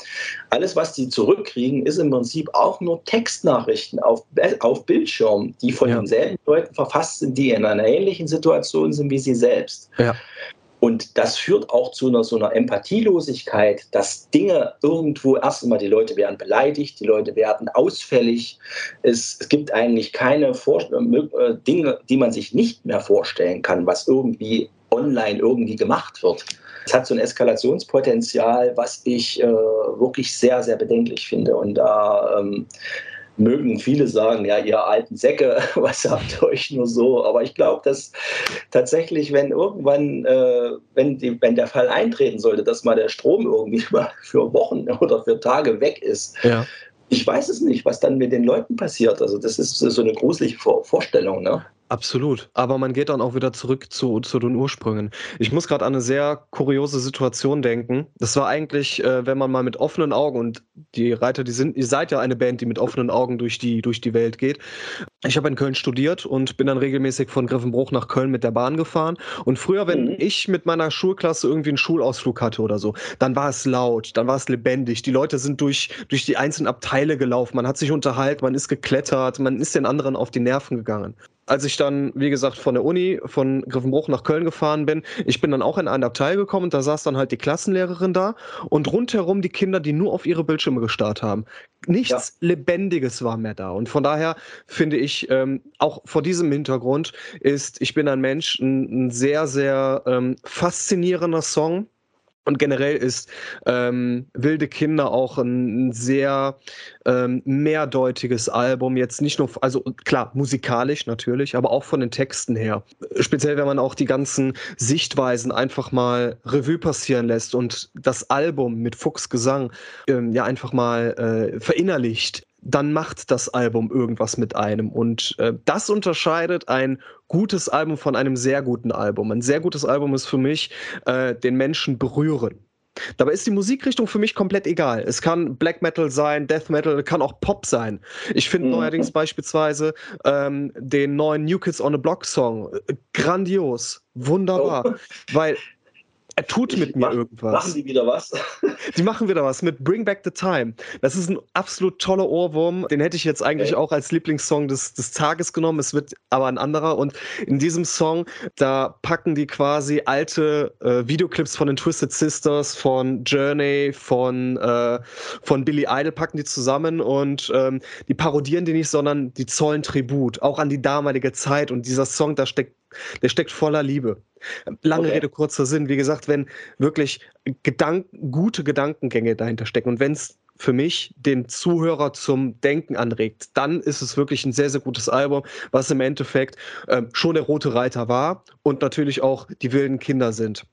Speaker 1: Alles, was die zurückkriegen, ist im Prinzip auch nur Textnachrichten auf, auf Bildschirm, die von ja. denselben Leuten verfasst sind, die in einer ähnlichen Situation sind wie sie selbst. Ja. Und das führt auch zu einer so einer Empathielosigkeit, dass Dinge irgendwo erst einmal die Leute werden beleidigt, die Leute werden ausfällig. Es, es gibt eigentlich keine Vor äh, Dinge, die man sich nicht mehr vorstellen kann, was irgendwie online irgendwie gemacht wird. Es hat so ein Eskalationspotenzial, was ich äh, wirklich sehr, sehr bedenklich finde. Und da ähm, mögen viele sagen, ja, ihr alten Säcke, was habt ihr euch nur so? Aber ich glaube, dass tatsächlich, wenn irgendwann, äh, wenn, die, wenn der Fall eintreten sollte, dass mal der Strom irgendwie mal für Wochen oder für Tage weg ist, ja. ich weiß es nicht, was dann mit den Leuten passiert. Also das ist so eine gruselige Vorstellung. Ne?
Speaker 2: Absolut. Aber man geht dann auch wieder zurück zu, zu den Ursprüngen. Ich muss gerade an eine sehr kuriose Situation denken. Das war eigentlich, äh, wenn man mal mit offenen Augen und die Reiter, die sind, ihr seid ja eine Band, die mit offenen Augen durch die, durch die Welt geht. Ich habe in Köln studiert und bin dann regelmäßig von Griffenbruch nach Köln mit der Bahn gefahren. Und früher, wenn mhm. ich mit meiner Schulklasse irgendwie einen Schulausflug hatte oder so, dann war es laut, dann war es lebendig. Die Leute sind durch, durch die einzelnen Abteile gelaufen, man hat sich unterhalten, man ist geklettert, man ist den anderen auf die Nerven gegangen als ich dann, wie gesagt, von der Uni, von Griffenbruch nach Köln gefahren bin, ich bin dann auch in einen Abteil gekommen und da saß dann halt die Klassenlehrerin da und rundherum die Kinder, die nur auf ihre Bildschirme gestarrt haben. Nichts ja. Lebendiges war mehr da. Und von daher finde ich, ähm, auch vor diesem Hintergrund ist Ich bin ein Mensch ein, ein sehr, sehr ähm, faszinierender Song und generell ist ähm, Wilde Kinder auch ein sehr ähm, mehrdeutiges Album. Jetzt nicht nur, also klar, musikalisch natürlich, aber auch von den Texten her. Speziell, wenn man auch die ganzen Sichtweisen einfach mal Revue passieren lässt und das Album mit Fuchs Gesang ähm, ja einfach mal äh, verinnerlicht dann macht das Album irgendwas mit einem. Und äh, das unterscheidet ein gutes Album von einem sehr guten Album. Ein sehr gutes Album ist für mich äh, den Menschen berühren. Dabei ist die Musikrichtung für mich komplett egal. Es kann Black Metal sein, Death Metal, kann auch Pop sein. Ich finde mhm. neuerdings beispielsweise ähm, den neuen New Kids on a Block Song äh, grandios, wunderbar, oh. weil er tut mit mir mach, irgendwas.
Speaker 1: Machen die wieder was?
Speaker 2: die machen wieder was mit Bring Back the Time. Das ist ein absolut toller Ohrwurm. Den hätte ich jetzt eigentlich okay. auch als Lieblingssong des, des Tages genommen. Es wird aber ein anderer. Und in diesem Song, da packen die quasi alte äh, Videoclips von den Twisted Sisters, von Journey, von, äh, von Billy Idol, packen die zusammen und ähm, die parodieren die nicht, sondern die zollen Tribut, auch an die damalige Zeit. Und dieser Song, da steckt der steckt voller Liebe. Lange okay. Rede, kurzer Sinn. Wie gesagt, wenn wirklich Gedanken, gute Gedankengänge dahinter stecken und wenn es für mich den Zuhörer zum Denken anregt, dann ist es wirklich ein sehr, sehr gutes Album, was im Endeffekt äh, schon der Rote Reiter war und natürlich auch die wilden Kinder sind.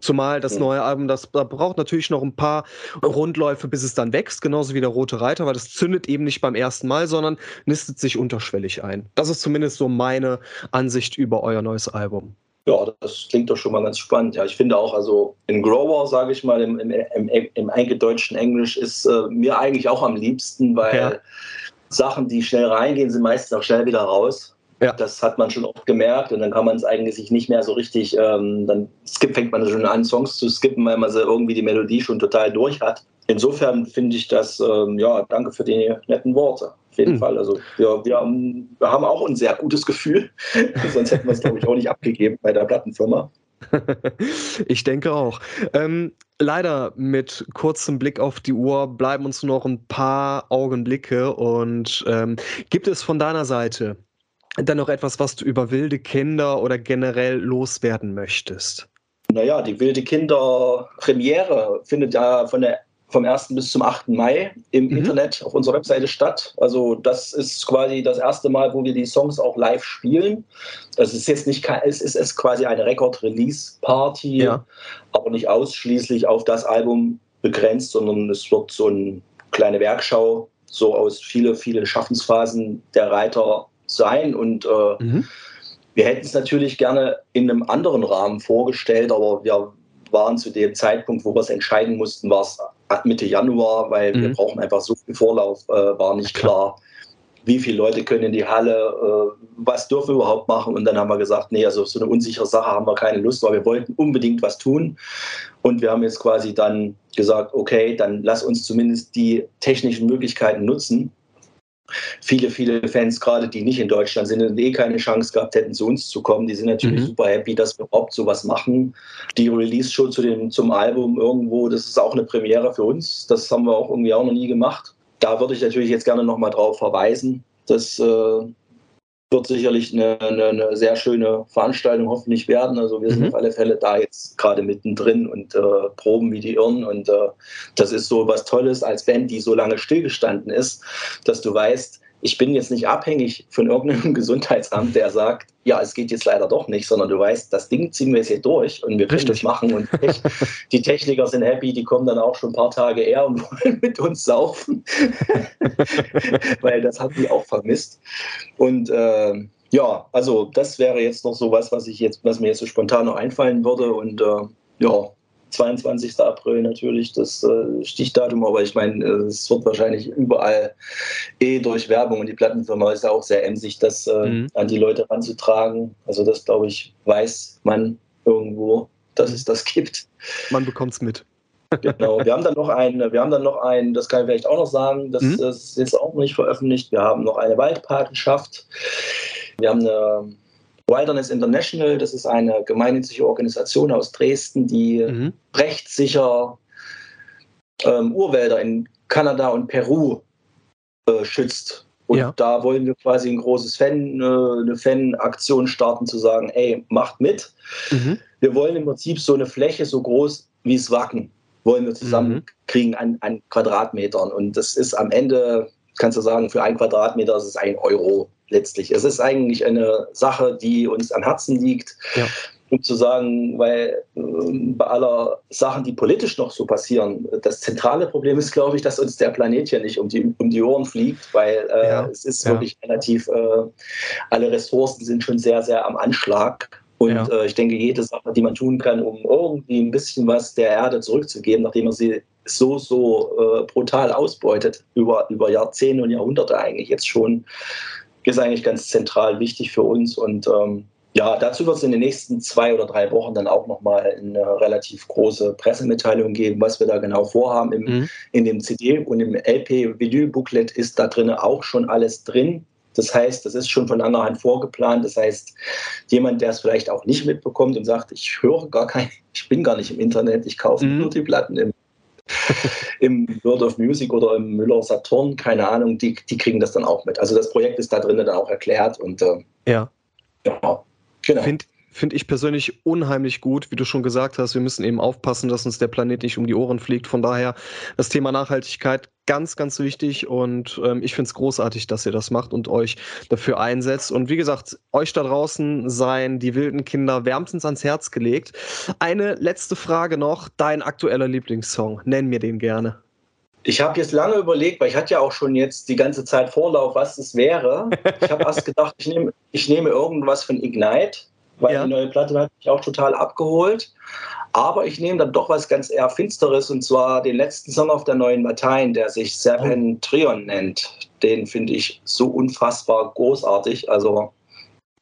Speaker 2: Zumal das neue Album, das, das braucht natürlich noch ein paar Rundläufe, bis es dann wächst, genauso wie der Rote Reiter, weil das zündet eben nicht beim ersten Mal, sondern nistet sich unterschwellig ein. Das ist zumindest so meine Ansicht über euer neues Album.
Speaker 1: Ja, das klingt doch schon mal ganz spannend. Ja, ich finde auch, also in Grower, sage ich mal, im, im, im, im eingedeutschten Englisch ist äh, mir eigentlich auch am liebsten, weil ja. Sachen, die schnell reingehen, sind meistens auch schnell wieder raus. Ja. Das hat man schon oft gemerkt und dann kann man es eigentlich sich nicht mehr so richtig, ähm, dann skip, fängt man schon an, Songs zu skippen, weil man sie irgendwie die Melodie schon total durch hat. Insofern finde ich das, ähm, ja, danke für die netten Worte. Auf jeden mhm. Fall. Also wir, wir, haben, wir haben auch ein sehr gutes Gefühl. Sonst hätten wir es, glaube ich, auch nicht abgegeben bei der Plattenfirma.
Speaker 2: ich denke auch. Ähm, leider mit kurzem Blick auf die Uhr bleiben uns nur noch ein paar Augenblicke. Und ähm, gibt es von deiner Seite dann noch etwas, was du über wilde Kinder oder generell loswerden möchtest?
Speaker 1: Naja, die wilde Kinder Premiere findet ja von der vom 1. bis zum 8. Mai im mhm. Internet auf unserer Webseite statt. Also das ist quasi das erste Mal, wo wir die Songs auch live spielen. Das ist jetzt nicht, es ist, quasi eine Record-Release-Party, ja. aber nicht ausschließlich auf das Album begrenzt, sondern es wird so eine kleine Werkschau so aus viele, viele Schaffensphasen der Reiter sein. Und äh, mhm. wir hätten es natürlich gerne in einem anderen Rahmen vorgestellt, aber wir waren zu dem Zeitpunkt, wo wir es entscheiden mussten, war es Mitte Januar, weil mhm. wir brauchen einfach so viel Vorlauf, äh, war nicht klar, wie viele Leute können in die Halle, äh, was dürfen wir überhaupt machen. Und dann haben wir gesagt, nee, also so eine unsichere Sache haben wir keine Lust, weil wir wollten unbedingt was tun. Und wir haben jetzt quasi dann gesagt, okay, dann lass uns zumindest die technischen Möglichkeiten nutzen viele, viele Fans, gerade die nicht in Deutschland sind und eh keine Chance gehabt hätten, zu uns zu kommen, die sind natürlich mhm. super happy, dass wir überhaupt sowas machen. Die Release-Show zu dem, zum Album irgendwo, das ist auch eine Premiere für uns. Das haben wir auch irgendwie auch noch nie gemacht. Da würde ich natürlich jetzt gerne nochmal drauf verweisen. dass äh, wird sicherlich eine, eine, eine, sehr schöne Veranstaltung hoffentlich werden. Also wir sind mhm. auf alle Fälle da jetzt gerade mittendrin und äh, proben wie die Irren. Und äh, das ist so was Tolles als Band, die so lange stillgestanden ist, dass du weißt, ich bin jetzt nicht abhängig von irgendeinem Gesundheitsamt, der sagt, ja, es geht jetzt leider doch nicht, sondern du weißt, das Ding ziehen wir jetzt hier durch und wir können Richtig. das machen. Und die Techniker sind happy, die kommen dann auch schon ein paar Tage eher und wollen mit uns saufen, weil das haben die auch vermisst. Und äh, ja, also das wäre jetzt noch so was, was ich jetzt, was mir jetzt so spontan noch einfallen würde. Und äh, ja, 22. April natürlich das äh, Stichdatum, aber ich meine, äh, es wird wahrscheinlich überall eh durch Werbung und die Plattenfirma ist ja auch sehr emsig, das äh, mhm. an die Leute ranzutragen. Also das, glaube ich, weiß man irgendwo, dass es das gibt.
Speaker 2: Man bekommt es mit.
Speaker 1: genau. Wir haben dann noch einen, wir haben dann noch einen, das kann ich vielleicht auch noch sagen, das, mhm. das ist jetzt auch noch nicht veröffentlicht. Wir haben noch eine Waldpatenschaft. Wir haben eine Wilderness International, das ist eine gemeinnützige Organisation aus Dresden, die mhm. rechtssicher ähm, Urwälder in Kanada und Peru äh, schützt. Und ja. da wollen wir quasi ein großes Fan, äh, eine Fan-Aktion starten, zu sagen, ey, macht mit. Mhm. Wir wollen im Prinzip so eine Fläche so groß wie es Wacken, wollen wir zusammenkriegen mhm. an, an Quadratmetern. Und das ist am Ende, kannst du sagen, für ein Quadratmeter ist es ein Euro letztlich. Es ist eigentlich eine Sache, die uns am Herzen liegt. Ja. Um zu sagen, weil äh, bei aller Sachen, die politisch noch so passieren, das zentrale Problem ist, glaube ich, dass uns der Planet hier nicht um die, um die Ohren fliegt, weil äh, ja. es ist ja. wirklich relativ, äh, alle Ressourcen sind schon sehr, sehr am Anschlag. Und ja. äh, ich denke, jede Sache, die man tun kann, um irgendwie ein bisschen was der Erde zurückzugeben, nachdem man sie so, so äh, brutal ausbeutet, über, über Jahrzehnte und Jahrhunderte eigentlich jetzt schon, ist eigentlich ganz zentral wichtig für uns. Und ähm, ja, dazu wird es in den nächsten zwei oder drei Wochen dann auch nochmal eine relativ große Pressemitteilung geben, was wir da genau vorhaben. Im, mhm. In dem CD und im LP-Vinyl-Booklet ist da drin auch schon alles drin. Das heißt, das ist schon von langer Hand vorgeplant. Das heißt, jemand, der es vielleicht auch nicht mitbekommt und sagt, ich höre gar kein, ich bin gar nicht im Internet, ich kaufe mhm. nur die Platten im im World of Music oder im Müller Saturn, keine Ahnung, die, die kriegen das dann auch mit. Also das Projekt ist da drinnen dann auch erklärt und äh,
Speaker 2: ja. ja, genau. Find, finde ich persönlich unheimlich gut, wie du schon gesagt hast. Wir müssen eben aufpassen, dass uns der Planet nicht um die Ohren fliegt. Von daher das Thema Nachhaltigkeit ganz, ganz wichtig und ähm, ich finde es großartig, dass ihr das macht und euch dafür einsetzt. Und wie gesagt, euch da draußen seien die wilden Kinder wärmstens ans Herz gelegt. Eine letzte Frage noch: Dein aktueller Lieblingssong? Nenn mir den gerne.
Speaker 1: Ich habe jetzt lange überlegt, weil ich hatte ja auch schon jetzt die ganze Zeit Vorlauf, was es wäre. Ich habe erst gedacht, ich nehme, ich nehme irgendwas von Ignite weil ja. die neue Platte hat mich auch total abgeholt. Aber ich nehme dann doch was ganz eher Finsteres und zwar den letzten Song auf der neuen Latein, der sich Serpentrion nennt. Den finde ich so unfassbar großartig. Also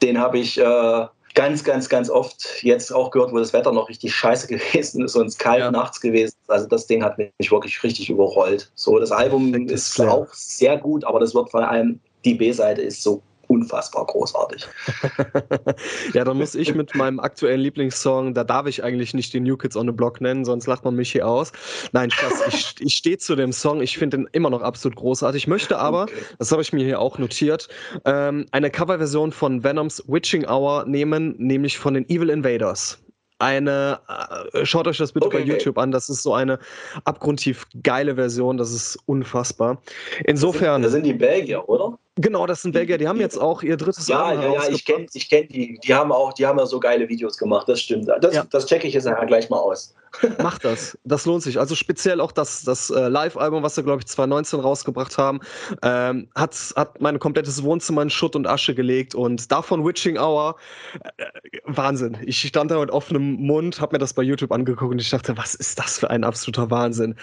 Speaker 1: den habe ich äh, ganz, ganz, ganz oft jetzt auch gehört, wo das Wetter noch richtig scheiße gewesen ist und es kalt ja. nachts gewesen ist. Also das Ding hat mich wirklich richtig überrollt. So, das Album ist, ist auch sehr gut, aber das wird vor allem, die B-Seite ist so unfassbar großartig.
Speaker 2: ja, dann muss ich mit meinem aktuellen Lieblingssong, da darf ich eigentlich nicht die New Kids on the Block nennen, sonst lacht man mich hier aus. Nein, Spaß, ich, ich stehe zu dem Song, ich finde den immer noch absolut großartig. Ich möchte aber, okay. das habe ich mir hier auch notiert, ähm, eine Coverversion von Venoms Witching Hour nehmen, nämlich von den Evil Invaders eine, äh, schaut euch das bitte okay, bei YouTube okay. an, das ist so eine abgrundtief geile Version, das ist unfassbar. Insofern.
Speaker 1: Das sind, das sind die Belgier, oder?
Speaker 2: Genau, das sind Belgier. Die haben jetzt auch ihr drittes
Speaker 1: ja, Album Ja, ja, ich kenne ich kenn die. Die haben auch, die haben ja so geile Videos gemacht. Das stimmt. Das, ja. das checke ich jetzt nachher gleich mal aus.
Speaker 2: Macht das. Das lohnt sich. Also speziell auch das, das äh, Live-Album, was sie, glaube ich, 2019 rausgebracht haben, ähm, hat, hat mein komplettes Wohnzimmer in Schutt und Asche gelegt. Und davon Witching Hour, äh, Wahnsinn. Ich stand da mit offenem Mund, habe mir das bei YouTube angeguckt und ich dachte, was ist das für ein absoluter Wahnsinn.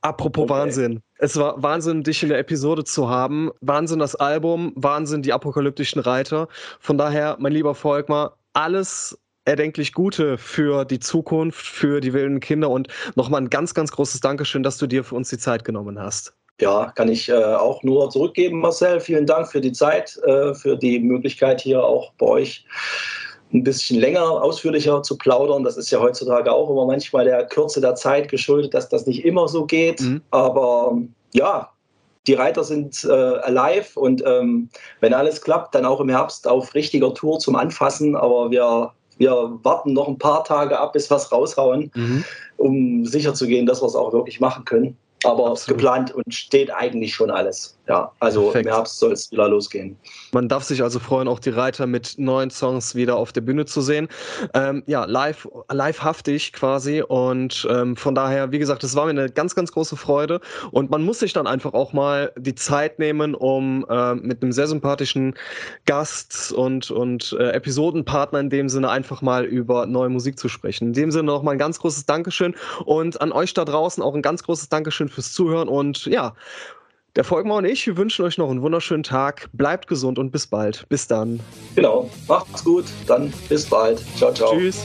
Speaker 2: Apropos okay. Wahnsinn. Es war Wahnsinn, dich in der Episode zu haben. Wahnsinn das Album, Wahnsinn die apokalyptischen Reiter. Von daher, mein lieber Volkmar, alles erdenklich Gute für die Zukunft, für die wilden Kinder und nochmal ein ganz, ganz großes Dankeschön, dass du dir für uns die Zeit genommen hast.
Speaker 1: Ja, kann ich äh, auch nur zurückgeben, Marcel. Vielen Dank für die Zeit, äh, für die Möglichkeit hier auch bei euch ein bisschen länger, ausführlicher zu plaudern. Das ist ja heutzutage auch immer manchmal der Kürze der Zeit geschuldet, dass das nicht immer so geht. Mhm. Aber ja, die Reiter sind äh, alive und ähm, wenn alles klappt, dann auch im Herbst auf richtiger Tour zum Anfassen. Aber wir, wir warten noch ein paar Tage ab, bis wir es raushauen, mhm. um sicher zu gehen, dass wir es auch wirklich machen können. Aber Absolut. geplant und steht eigentlich schon alles. Ja, also Perfekt. im Herbst soll es wieder losgehen.
Speaker 2: Man darf sich also freuen, auch die Reiter mit neuen Songs wieder auf der Bühne zu sehen. Ähm, ja, live, livehaftig quasi. Und ähm, von daher, wie gesagt, es war mir eine ganz, ganz große Freude. Und man muss sich dann einfach auch mal die Zeit nehmen, um äh, mit einem sehr sympathischen Gast und, und äh, Episodenpartner in dem Sinne einfach mal über neue Musik zu sprechen. In dem Sinne nochmal ein ganz großes Dankeschön und an euch da draußen auch ein ganz großes Dankeschön fürs Zuhören. Und ja, der Volkmar und ich, wir wünschen euch noch einen wunderschönen Tag. Bleibt gesund und bis bald. Bis dann.
Speaker 1: Genau. Macht's gut. Dann bis bald. Ciao, ciao. Tschüss.